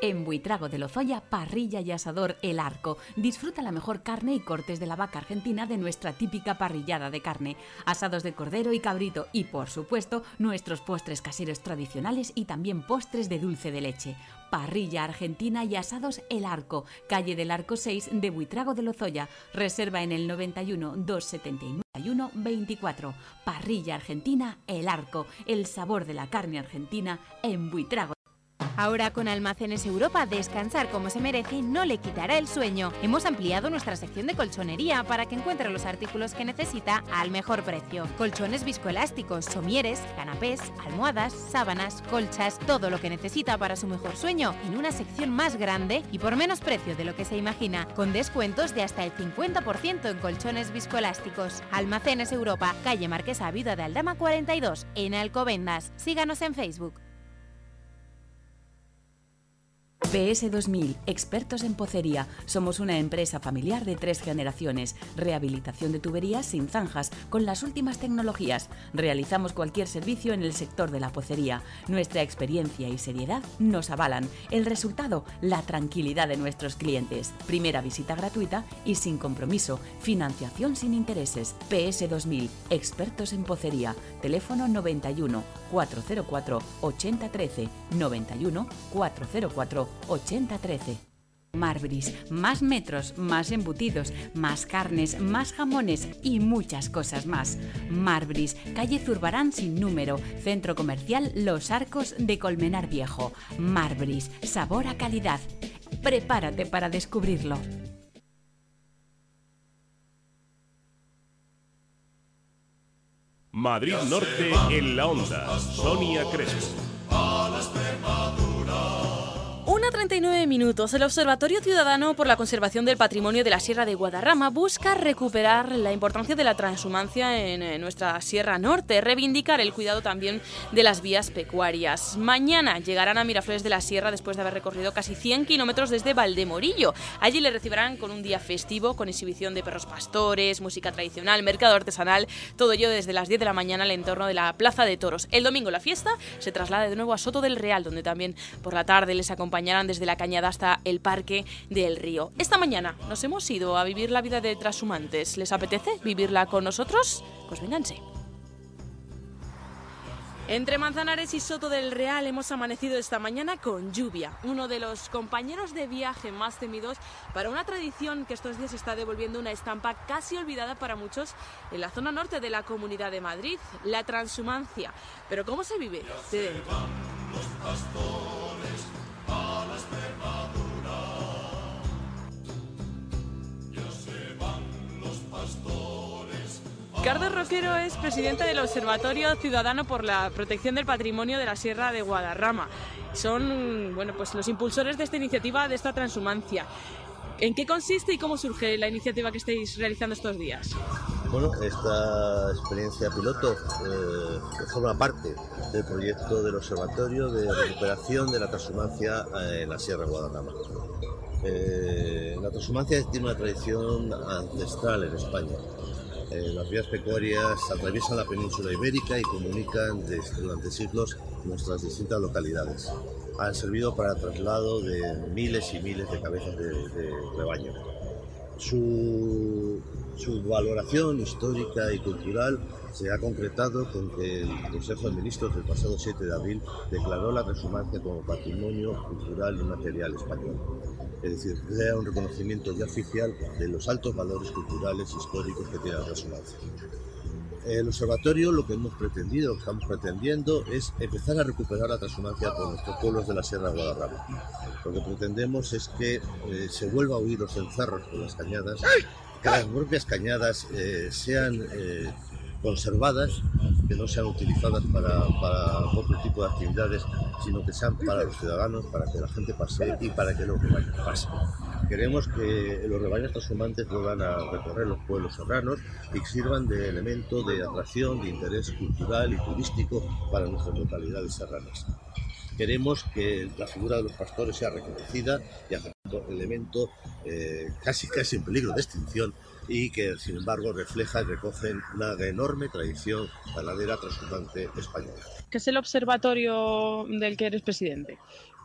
En Buitrago de Lozoya, parrilla y asador El Arco. Disfruta la mejor carne y cortes de la vaca argentina de nuestra típica parrillada de carne, asados de cordero y cabrito y, por supuesto, nuestros postres caseros tradicionales y también postres de dulce de leche. Parrilla Argentina y Asados El Arco, calle del Arco 6 de Buitrago de Lozoya. Reserva en el 91 279 24. Parrilla Argentina El Arco, el sabor de la carne argentina en Buitrago. Ahora con Almacenes Europa, descansar como se merece no le quitará el sueño. Hemos ampliado nuestra sección de colchonería para que encuentre los artículos que necesita al mejor precio. Colchones viscoelásticos, somieres, canapés, almohadas, sábanas, colchas, todo lo que necesita para su mejor sueño en una sección más grande y por menos precio de lo que se imagina, con descuentos de hasta el 50% en colchones viscoelásticos. Almacenes Europa, calle Marquesa Vida de Aldama 42, en Alcobendas. Síganos en Facebook. PS 2000, expertos en pocería. Somos una empresa familiar de tres generaciones. Rehabilitación de tuberías sin zanjas, con las últimas tecnologías. Realizamos cualquier servicio en el sector de la pocería. Nuestra experiencia y seriedad nos avalan. El resultado, la tranquilidad de nuestros clientes. Primera visita gratuita y sin compromiso. Financiación sin intereses. PS 2000, expertos en pocería. Teléfono 91 404 8013 91 404 8013. Marbris, más metros, más embutidos, más carnes, más jamones y muchas cosas más. Marbris, calle Zurbarán sin número, centro comercial Los Arcos de Colmenar Viejo. Marbris, sabor a calidad. Prepárate para descubrirlo. Madrid Norte en la onda. Sonia Crespo. Una 39 minutos. El Observatorio Ciudadano por la Conservación del Patrimonio de la Sierra de Guadarrama busca recuperar la importancia de la transhumancia en eh, nuestra Sierra Norte, reivindicar el cuidado también de las vías pecuarias. Mañana llegarán a Miraflores de la Sierra después de haber recorrido casi 100 kilómetros desde Valdemorillo. Allí le recibirán con un día festivo, con exhibición de perros pastores, música tradicional, mercado artesanal, todo ello desde las 10 de la mañana al entorno de la Plaza de Toros. El domingo la fiesta se traslada de nuevo a Soto del Real, donde también por la tarde les acompaña desde la cañada hasta el Parque del Río. Esta mañana nos hemos ido a vivir la vida de transhumantes. ¿Les apetece vivirla con nosotros? Pues vénganse. Entre Manzanares y Soto del Real hemos amanecido esta mañana con lluvia, uno de los compañeros de viaje más temidos para una tradición que estos días está devolviendo una estampa casi olvidada para muchos en la zona norte de la Comunidad de Madrid, la transhumancia. Pero ¿cómo se vive de? Ricardo Roquero es presidente del Observatorio Ciudadano por la Protección del Patrimonio de la Sierra de Guadarrama. Son bueno, pues los impulsores de esta iniciativa, de esta transhumancia. ¿En qué consiste y cómo surge la iniciativa que estáis realizando estos días? Bueno, esta experiencia piloto eh, forma parte del proyecto del Observatorio de Recuperación de la Transhumancia eh, en la Sierra de Guadarrama. Eh, la transhumancia tiene una tradición ancestral en España. Eh, las vías pecuarias atraviesan la península ibérica y comunican desde, durante siglos nuestras distintas localidades. Han servido para traslado de miles y miles de cabezas de, de rebaño. Su, su valoración histórica y cultural se ha concretado con que el Consejo de Ministros del pasado 7 de abril declaró la transhumancia como patrimonio cultural y material español. Es decir, crea un reconocimiento ya oficial de los altos valores culturales históricos que tiene la transhumancia. El observatorio lo que hemos pretendido, lo que estamos pretendiendo, es empezar a recuperar la transhumancia con nuestros pueblos de la Sierra de Guadarrama. Lo que pretendemos es que eh, se vuelva a oír los encerros con las cañadas, que las propias cañadas eh, sean eh, conservadas, que no sean utilizadas para, para, otro tipo de actividades, sino que sean para los ciudadanos, para que la gente pase y para que los rebaños pasen. Queremos que los rebaños transhumantes vuelvan a recorrer los pueblos serranos y que sirvan de elemento de atracción, de interés cultural y turístico para nuestras localidades serranas. Queremos que la figura de los pastores sea reconocida y elemento eh, casi casi en peligro de extinción y que sin embargo refleja y recoge una enorme tradición ganadera transhumante española. ¿Qué es el observatorio del que eres presidente?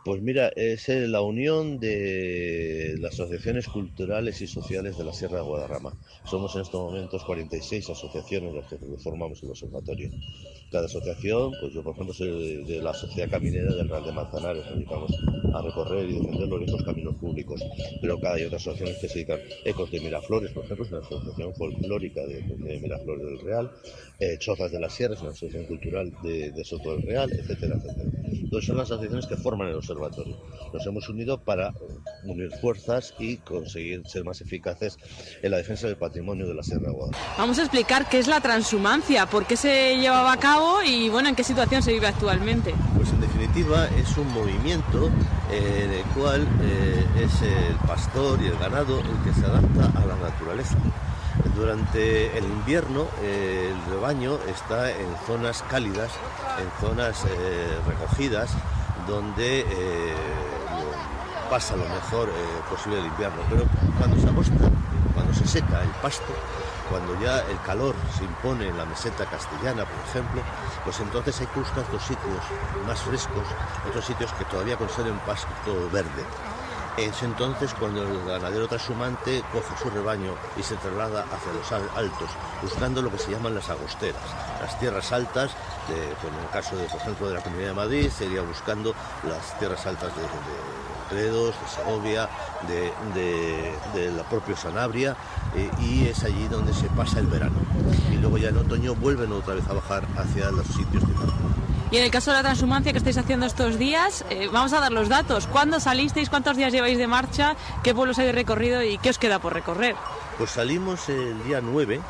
Pues mira, es la unión de las asociaciones culturales y sociales de la Sierra de Guadarrama. Somos en estos momentos 46 asociaciones las que formamos el observatorio. Cada asociación, pues yo por ejemplo soy de, la Sociedad Caminera del Real de Manzanares, nos dedicamos a recorrer y defender los viejos caminos públicos, pero cada hay otras asociaciones que se dedican, Ecos de Miraflores, por ejemplo, es una asociación folclórica de, de Miraflores del Real, eh, Chozas de la Sierra es una asociación cultural de, de Soto del Real, etcétera, etcétera. Entonces son las asociaciones que forman el observatorio observatorio. Nos hemos unido para unir fuerzas y conseguir ser más eficaces en la defensa del patrimonio de la Sierra de Guadalajara. Vamos a explicar qué es la transhumancia, por qué se llevaba a cabo y bueno, en qué situación se vive actualmente. Pues en definitiva es un movimiento eh, en el cual eh, es el pastor y el ganado el que se adapta a la naturaleza. Durante el invierno eh, el rebaño está en zonas cálidas, en zonas eh, recogidas, donde eh, pasa lo mejor posible el invierno. Pero cuando se agosta, cuando se seca el pasto, cuando ya el calor se impone en la meseta castellana, por ejemplo, pues entonces hay que buscar otros sitios más frescos, otros sitios que todavía conserven pasto verde. Es entonces cuando el ganadero trashumante coge su rebaño y se traslada hacia los altos, buscando lo que se llaman las agosteras, las tierras altas, pues en el caso de, por ejemplo, de la Comunidad de Madrid, sería buscando las tierras altas de, de de Segovia, de, de, de, la propia Sanabria, eh, y es allí donde se pasa el verano. Y luego ya en otoño vuelven otra vez a bajar hacia los sitios de campo. Y en el caso de la transhumancia que estáis haciendo estos días, eh, vamos a dar los datos. ¿Cuándo salisteis? ¿Cuántos días lleváis de marcha? ¿Qué pueblos habéis recorrido y qué os queda por recorrer? Pues salimos el día 9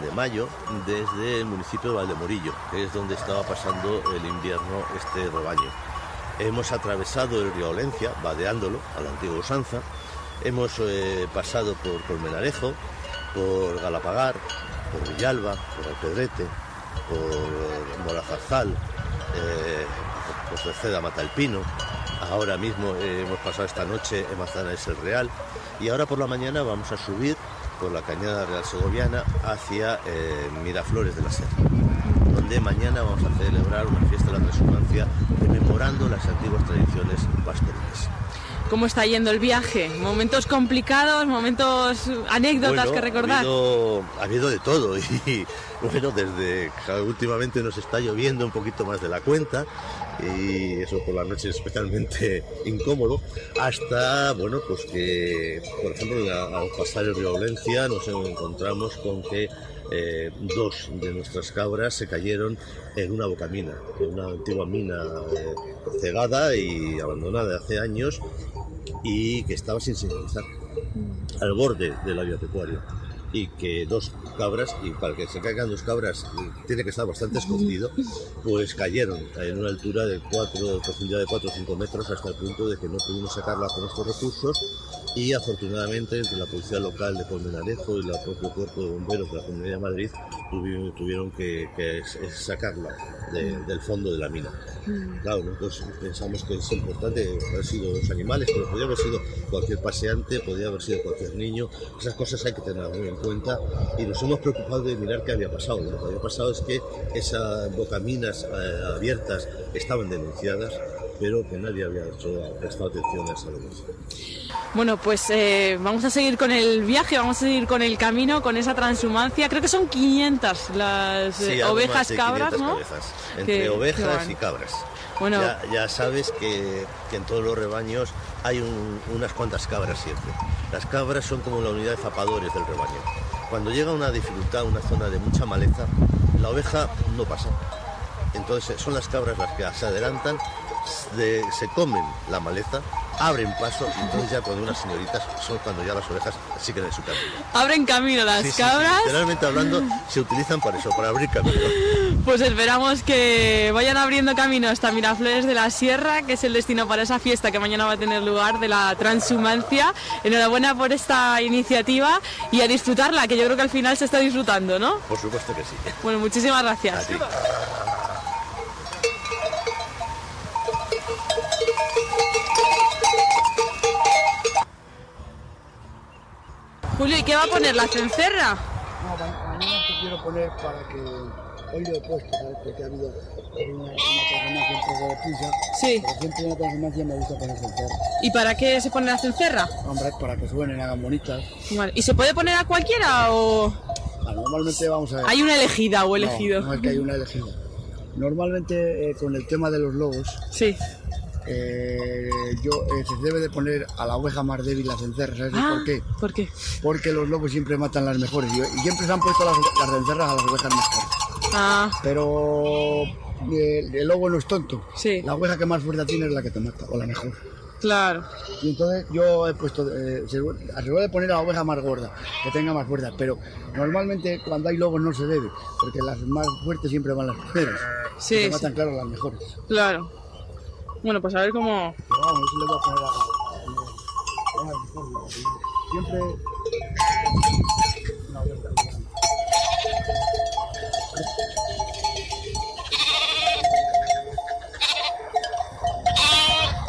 de mayo desde el municipio de Valdemorillo, que es donde estaba pasando el invierno este rebaño. Hemos atravesado el río Olencia, vadeándolo a la antigua usanza. Hemos eh, pasado por Colmenarejo, por Galapagar, por Villalba, por Alpedrete, por Morazarzal, eh, pues Cerceda Matalpino. Ahora mismo eh, hemos pasado esta noche en Manzanares el Real y ahora por la mañana vamos a subir por la cañada real segoviana hacia eh, Miraflores de la Sierra, donde mañana vamos a celebrar una fiesta de la transhumancia rememorando las antiguas tradiciones pastoriles. ¿Cómo está yendo el viaje? ¿Momentos complicados? ¿Momentos anécdotas bueno, que recordar? Ha habido, ha habido de todo y bueno, desde últimamente nos está lloviendo un poquito más de la cuenta y eso por la noche es especialmente incómodo, hasta, bueno, pues que, por ejemplo, al pasar el río Valencia nos encontramos con que eh, dos de nuestras cabras se cayeron en una bocamina, en una antigua mina eh, cegada y abandonada hace años y que estaba sin señalizar, al borde del agropecuario y que dos cabras, y para que se caigan dos cabras tiene que estar bastante escondido, pues cayeron en una altura de 4, profundidad de 4 o 5 metros hasta el punto de que no pudimos sacarla con nuestros recursos. Y afortunadamente entre la policía local de Colmenarejo y el propio cuerpo de bomberos de la Comunidad de Madrid tuvieron, tuvieron que, que, sacarla de, del fondo de la mina. Claro, nosotros pensamos que es importante haber sido los animales, pero podría haber sido cualquier paseante, podría haber sido cualquier niño, esas cosas hay que tener muy en cuenta y nos hemos preocupado de mirar qué había pasado. Lo que había pasado es que esas bocaminas eh, abiertas estaban denunciadas, pero que nadie había hecho, prestado atención a esa denuncia. Bueno, pues eh, vamos a seguir con el viaje, vamos a seguir con el camino, con esa transhumancia. Creo que son 500 las sí, ovejas cabras, ¿no? Cabezas, entre Que- ovejas que y cabras. Bueno. Ya, ya sabes que, que en todos los rebaños hay un- unas cuantas cabras siempre. Las cabras son como la unidad de zapadores del rebaño. Cuando llega una dificultad, una zona de mucha maleza, la oveja no pasa. Entonces son las cabras las que se adelantan, de- se comen la maleza, abren paso y entonces ya cuando unas señoritas son cuando ya las ovejas siguen en su camino. Abren camino las Sí, sí, sí, cabras. literalmente hablando se utilizan para eso, para abrir camino. Pues esperamos que vayan abriendo camino hasta Miraflores de la Sierra, que es el destino para esa fiesta que mañana va a tener lugar de la transhumancia. Enhorabuena por esta iniciativa y a disfrutarla, que yo creo que al final se está disfrutando, ¿no? Por supuesto que sí. Bueno, muchísimas gracias. A ti. Julio, ¿y qué va a poner la cencerra? No, ma- mañana te quiero poner para que hoy lo he puesto, ¿sabes? Porque ha habido una, una transformación un de prisa. Sí. Pero siempre en la transformación me gusta poner cencerro. ¿Y para qué se pone la cencerra? Hombre, para que suenen, hagan bonitas. Vale, ¿Y se puede poner a cualquiera o Ah, normalmente vamos a ver. hay una elegida o No, elegido? No, es que hay una elegida. Normalmente eh, con el tema de los lobos. Sí. eh, yo, eh, se debe de poner a la oveja más débil la cencerra, ¿sabes Ah, por qué? ¿Por qué? Porque los lobos siempre matan las mejores y, y siempre se han puesto las, las cencerras a las ovejas mejores. Ah, Pero el, el lobo no es tonto. La oveja que más fuerza tiene es la que te mata, o la mejor. Claro. Y entonces yo he puesto, eh, se, poner a la oveja más gorda, que tenga más fuerza, pero normalmente cuando hay lobos no se debe, porque las más fuertes siempre van las primeras. Sí, Se sí. matan, claro, las mejores. Claro. Bueno, pues a ver cómo... Pero vamos, eso le voy a poner a, Siempre...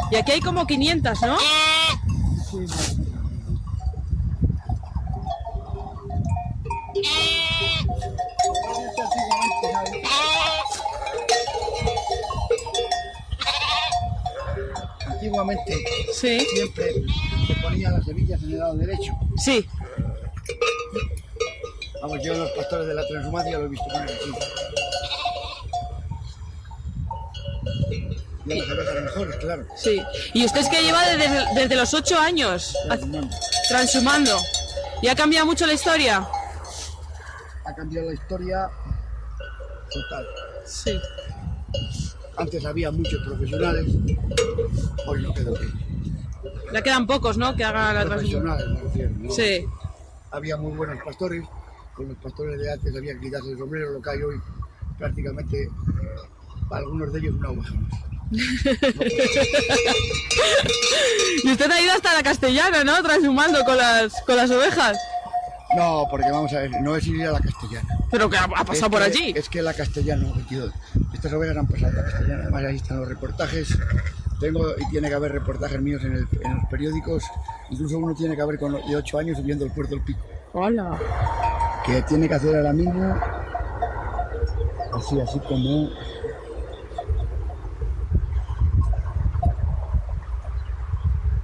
Y aquí hay como 500, ¿no? Antiguamente siempre se ponían las semillas en el lado derecho. Sí. Vamos, yo los pastores de la transhumancia lo he visto poner así. Y a las ovejas mejores, claro. Sí. Y usted es que lleva desde, desde los 8 años a- transhumando. ¿Y ha cambiado mucho la historia? Ha cambiado la historia total. Sí. Antes había muchos profesionales, hoy no bien. Ya quedan pocos, ¿no? Que hagan la. Profesionales, me refiero. ¿no? Sí. Había muy buenos pastores, con los pastores de antes había que quitarse el sombrero, lo que hay hoy prácticamente, para algunos de ellos, una oveja más. y usted ha ido hasta la castellana, ¿no? Transhumando con las, con las ovejas. No, porque vamos a ver, no es ir a la castellana. Pero que ha, ha pasado Es por que- allí. Es que la castellana, tío, estas ovejas han pasado a la castellana, además ahí están los reportajes. Tengo y tiene que haber reportajes míos en, el- en los periódicos, incluso uno tiene que haber con de 8 años subiendo el puerto del pico. Hola. Que tiene que hacer ahora mismo, así, así como.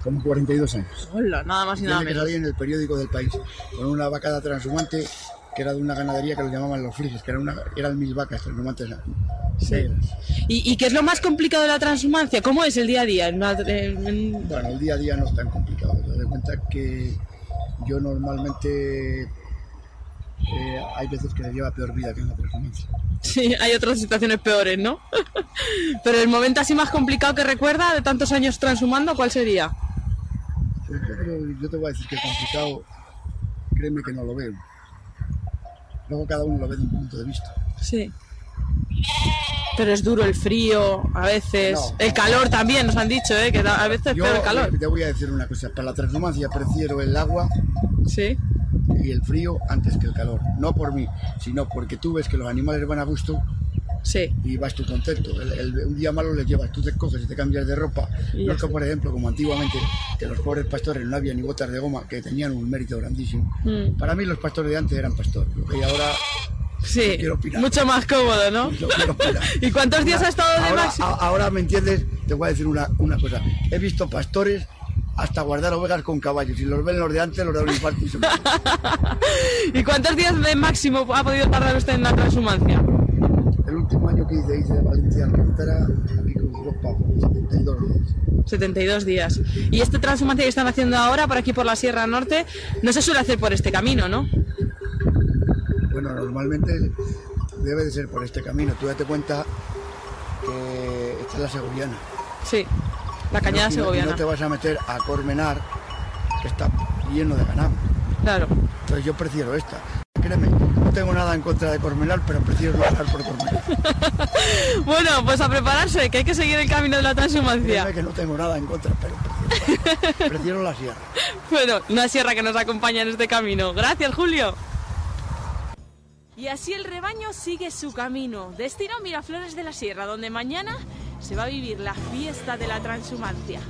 Como 42 años. Hola, nada más y nada Tiene que menos. salir en el periódico del país con una vacada transhumante que era de una ganadería que lo llamaban los friges, que era una, eran mil vacas transhumantes negras. ¿Y, y qué es lo más complicado de la transhumancia? ¿Cómo es el día a día? En una- en- en- Bueno, el día a día no es tan complicado. Te das cuenta que yo normalmente eh, hay veces que le lleva peor vida que en la transhumancia. Sí, hay otras situaciones peores, ¿no? Pero el momento así más complicado que recuerda de tantos años transhumando, ¿cuál sería? Yo, creo- yo te voy a decir que complicado, créeme que no lo veo. Luego cada uno lo ve de un punto de vista. Sí. Pero es duro el frío, a veces. No. El calor también, nos han dicho, ¿eh? Que a veces es Yo peor el calor. te voy a decir una cosa, para la transhumancia prefiero el agua sí. y el frío antes que el calor. No por mí, sino porque tú ves que los animales van a gusto sí. y vas tú contento. El- el- un día malo les llevas, tú te coges y te cambias de ropa. Y no es que, por ejemplo, como antiguamente, que los pobres pastores no había ni botas de goma, que tenían un mérito grandísimo. Mm. Para mí los pastores de antes eran pastores, lo que ahora Sí, no mucho más cómodo, ¿no? No. ¿Y cuántos días ha estado de ahora, máximo? ahora me entiendes, te voy a decir una, una cosa. He visto pastores hasta guardar ovejas con caballos. Si los ven los de antes, los da un infarto. ¿Y cuántos días de máximo ha podido tardar usted en la transhumancia? El último año que hice, hice de Valencia a Alcántara, aquí con Europa, 72 días. 72 días. Y este transhumancia que están haciendo ahora por aquí por la Sierra Norte no se suele hacer por este camino, ¿no? Bueno, normalmente debe de ser por este camino. Tú date cuenta que esta es la segoviana. Sí, la cañada No- segoviana. No te vas a meter a Cormenar, que está lleno de ganado. Claro. Entonces yo prefiero esta. Créeme, tengo nada en contra de Cormenar, pero prefiero no pasar por Cormenar. Bueno, pues a prepararse, que hay que seguir el camino de la transhumancia. Que no tengo nada en contra, pero prefiero, prefiero la sierra. Bueno, una sierra que nos acompaña en este camino. Gracias, Julio. Y así el rebaño sigue su camino. Destino Miraflores de la Sierra, donde mañana se va a vivir la fiesta de la transhumancia.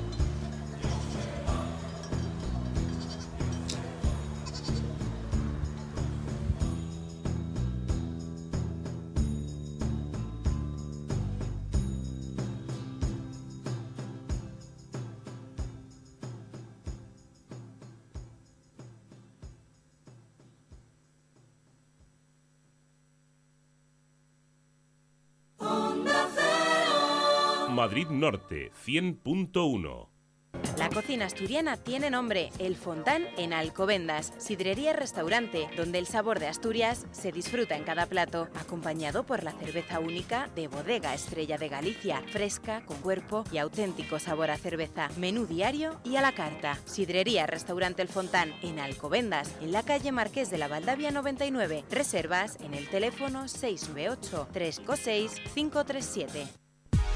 Madrid Norte 100.1 La cocina asturiana tiene nombre, El Fontán en Alcobendas, sidrería restaurante, donde el sabor de Asturias se disfruta en cada plato, acompañado por la cerveza única de Bodega Estrella de Galicia, fresca, con cuerpo y auténtico sabor a cerveza, menú diario y a la carta. Sidrería Restaurante El Fontán en Alcobendas, en la calle Marqués de la Valdavia 99. Reservas en el teléfono 698 326 537.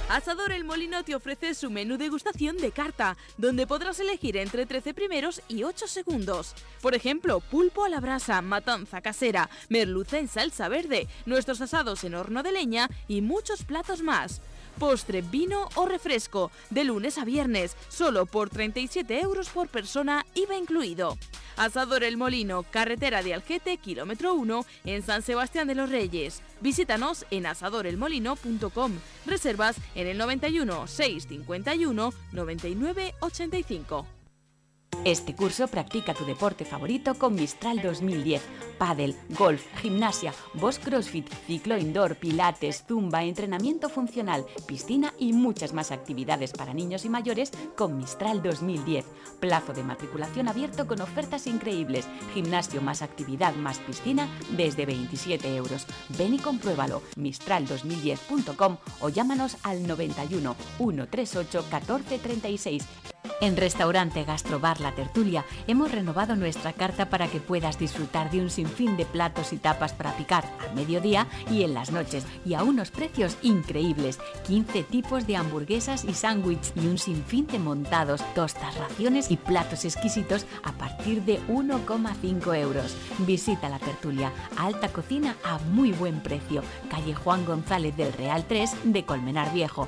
Asador El Molino te ofrece su menú degustación de carta, donde podrás elegir entre 13 primeros y 8 segundos. Por ejemplo, pulpo a la brasa, matanza casera, merluza en salsa verde, nuestros asados en horno de leña y muchos platos más. Postre, vino o refresco, de lunes a viernes, solo por 37 euros por persona, IVA incluido. Asador El Molino, carretera de Algete, kilómetro 1, en San Sebastián de los Reyes. Visítanos en asadorelmolino.com. Reservas en el 91 651 99 85. Este curso practica tu deporte favorito con Mistral 2010. Paddle, golf, gimnasia, boss crossfit, ciclo indoor, pilates, zumba, entrenamiento funcional, piscina y muchas más actividades para niños y mayores con Mistral 2010. Plazo de matriculación abierto con ofertas increíbles. Gimnasio más actividad más piscina desde 27 euros. Ven y compruébalo. Mistral2010.com o llámanos al 91 138 1436. En Restaurante Gastrobar La Tertulia hemos renovado nuestra carta para que puedas disfrutar de un sinfín de platos y tapas para picar al mediodía y en las noches y a unos precios increíbles. 15 tipos de hamburguesas y sándwich y un sinfín de montados, tostas, raciones y platos exquisitos a partir de 1,5 euros. Visita La Tertulia, alta cocina a muy buen precio. Calle Juan González del Real 3 de Colmenar Viejo.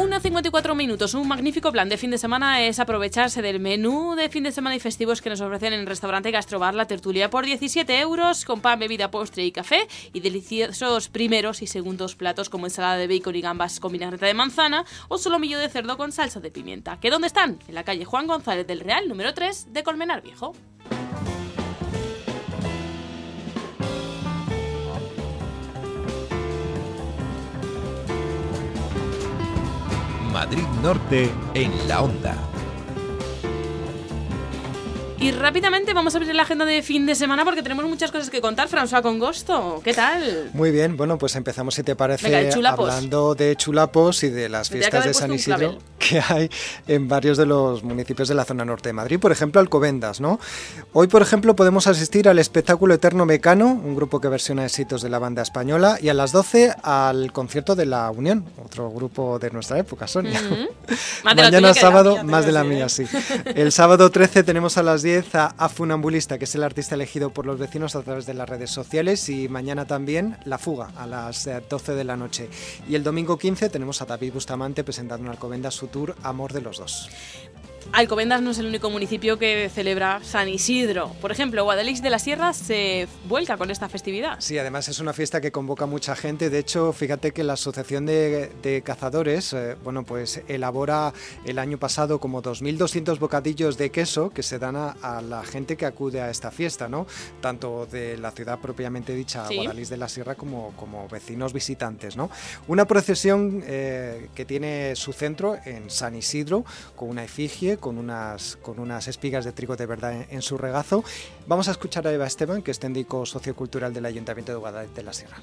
1.54 minutos. Un magnífico plan de fin de semana es aprovecharse del menú de fin de semana y festivos que nos ofrecen en el restaurante Gastrobar La Tertulia por 17 euros con pan, bebida, postre y café y deliciosos primeros y segundos platos como ensalada de bacon y gambas con vinagreta de manzana o solomillo de cerdo con salsa de pimienta. ¿Que dónde están? En la calle Juan González del Real, número 3 de Colmenar Viejo. Madrid Norte en la onda. Y rápidamente vamos a abrir la agenda de fin de semana porque tenemos muchas cosas que contar. François Congosto, ¿qué tal? Muy bien, bueno, pues empezamos, si te parece, Venga, hablando de chulapos y de las fiestas de San Isidro que hay en varios de los municipios de la zona norte de Madrid. Por ejemplo, Alcobendas, ¿no? Hoy, por ejemplo, podemos asistir al espectáculo Eterno Mecano, un grupo que versiona éxitos de la banda española, y a las 12 al concierto de La Unión, otro grupo de nuestra época, Sonia. Mañana sábado, mía, más de la mía, sí. El sábado 13 tenemos a las 10 a, a Funambulista, que es el artista elegido por los vecinos a través de las redes sociales, y mañana también La Fuga, a las eh, 12 de la noche. Y el domingo 15 tenemos a David Bustamante presentando en Alcobendas su tour Amor de los Dos. Alcobendas no es el único municipio que celebra San Isidro. Por ejemplo, Guadalix de la Sierra se vuelca con esta festividad. Sí, además es una fiesta que convoca mucha gente. De hecho, fíjate que la Asociación de, de Cazadores, eh, bueno, pues elabora el año pasado como 2.200 bocadillos de queso que se dan a, a la gente que acude a esta fiesta, ¿no? Tanto de la ciudad propiamente dicha, Sí. Guadalix de la Sierra, como, como vecinos visitantes, ¿no? Una procesión eh, que tiene su centro en San Isidro, con una efigie, con unas, con unas espigas de trigo de verdad en, en su regazo. Vamos a escuchar a Eva Esteban, que es técnico sociocultural del Ayuntamiento de Guadalix de la Sierra.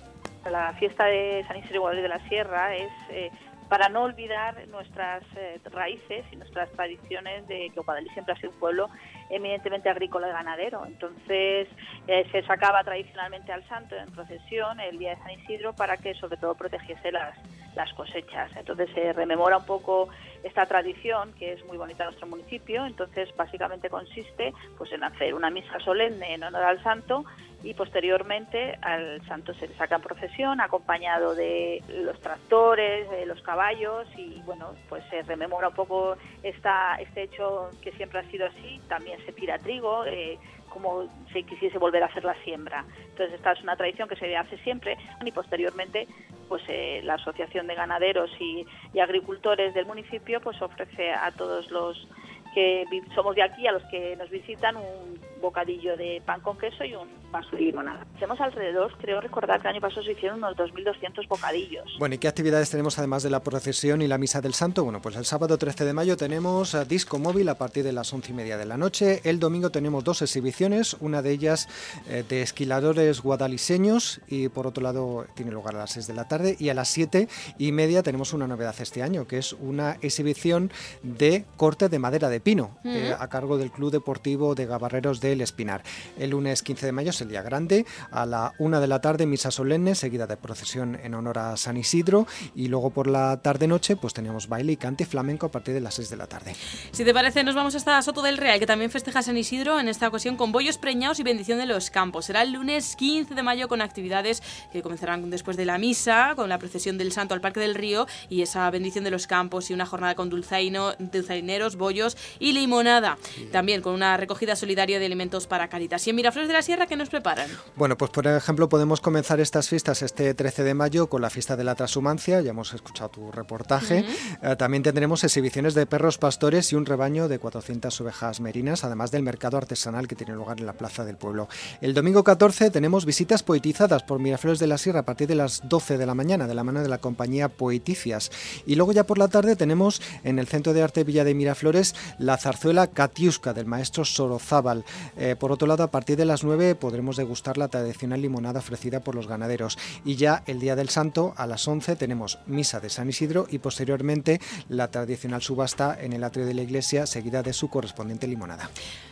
La fiesta de San Isidro Guadalupe de la Sierra es eh, para no olvidar nuestras eh, raíces y nuestras tradiciones de que Guadalix siempre ha sido un pueblo eminentemente agrícola y ganadero. Entonces eh, se sacaba tradicionalmente al santo en procesión el día de San Isidro para que sobre todo protegiese las, las cosechas. Entonces se rememora un poco esta tradición que es muy bonita en nuestro municipio. Entonces básicamente consiste pues en hacer una misa solemne en honor al santo y posteriormente al santo se le saca en procesión acompañado de los tractores, de los caballos y bueno, pues se rememora un poco esta, este hecho que siempre ha sido así, también se tira trigo, eh, como si quisiese volver a hacer la siembra. Entonces esta es una tradición que se hace siempre y posteriormente pues eh, la Asociación de Ganaderos y, Agricultores del municipio pues ofrece a todos los que somos de aquí, a los que nos visitan, un, bocadillo de pan con queso y un vaso de limonada. Hacemos alrededor, creo recordar que el año pasado se hicieron unos 2.200 bocadillos. Bueno, ¿y qué actividades tenemos además de la procesión y la misa del santo? Bueno, pues el sábado 13 de mayo tenemos eh, disco móvil a partir de las 11 y media de la noche. El domingo tenemos dos exhibiciones, una de ellas eh, de esquiladores guadaliseños y por otro lado tiene lugar a las 6 de la tarde y a las 7 y media tenemos una novedad este año, que es una exhibición de corte de madera de pino eh, a cargo del Club Deportivo de Gabarreros del Espinar. El lunes 15 de mayo es el día grande, a la 1 de la tarde misa solemne, seguida de procesión en honor a San Isidro y luego por la tarde-noche pues teníamos baile y cante flamenco a partir de las 6 de la tarde. Si te parece, nos vamos hasta Soto del Real, que también festeja San Isidro, en esta ocasión con bollos preñados y bendición de los campos. Será el lunes 15 de mayo con actividades que comenzarán después de la misa, con la procesión del Santo al Parque del Río y esa bendición de los campos y una jornada con dulzaino, dulzaineros, bollos y limonada. También con una recogida solidaria de alimentos para Caritas. Y en Miraflores de la Sierra, ¿qué nos preparan? Bueno, pues por ejemplo podemos comenzar estas fiestas este 13 de mayo con la fiesta de la transhumancia, ya hemos escuchado tu reportaje. Eh, también tendremos exhibiciones de perros pastores y un rebaño de 400 ovejas merinas, además del mercado artesanal que tiene lugar en la plaza del pueblo. El domingo 14 tenemos visitas poetizadas por Miraflores de la Sierra a partir de las 12 de la mañana, de la mano de la compañía Poeticias. Y luego ya por la tarde tenemos en el Centro de Arte Villa de Miraflores la zarzuela Katiuska del maestro Sorozábal. Eh, por otro lado, a partir de las 9 podremos degustar la tradicional limonada ofrecida por los ganaderos. Y ya el Día del Santo, a las 11 tenemos misa de San Isidro y posteriormente la tradicional subasta en el atrio de la iglesia, seguida de su correspondiente limonada.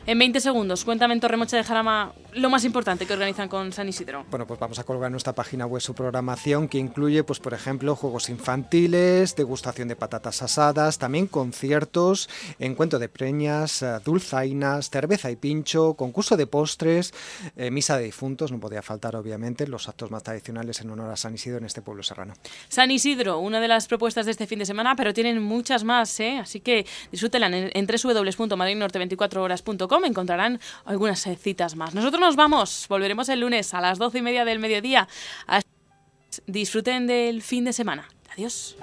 En 20 segundos, cuéntame en Torremocha de Jarama lo más importante que organizan con San Isidro. Bueno, pues vamos a colgar en nuestra página web su programación que incluye, pues por ejemplo, juegos infantiles, degustación de patatas asadas, también conciertos, encuentro de preñas, eh, dulzainas, cerveza y pincho, concurso de postres, eh, misa de difuntos, no podía faltar obviamente los actos más tradicionales en honor a San Isidro en este pueblo serrano. San Isidro, una de las propuestas de este fin de semana, pero tienen muchas más, ¿eh? así que disfrútenla en, en www.madridnorte24horas.com encontrarán algunas eh, citas más. Nosotros nos vamos, volveremos el lunes a las doce y media del mediodía. Disfruten del fin de semana. Adiós.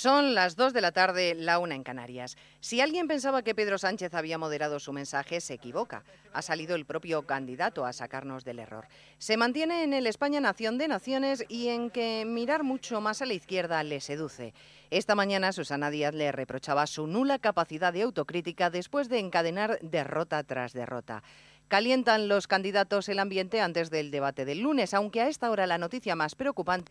Son las 2 de la tarde, la una en Canarias. Si alguien pensaba que Pedro Sánchez había moderado su mensaje, se equivoca. Ha salido el propio candidato a sacarnos del error. Se mantiene en el España Nación de Naciones y en que mirar mucho más a la izquierda le seduce. Esta mañana Susana Díaz le reprochaba su nula capacidad de autocrítica después de encadenar derrota tras derrota. Calientan los candidatos el ambiente antes del debate del lunes, aunque a esta hora la noticia más preocupante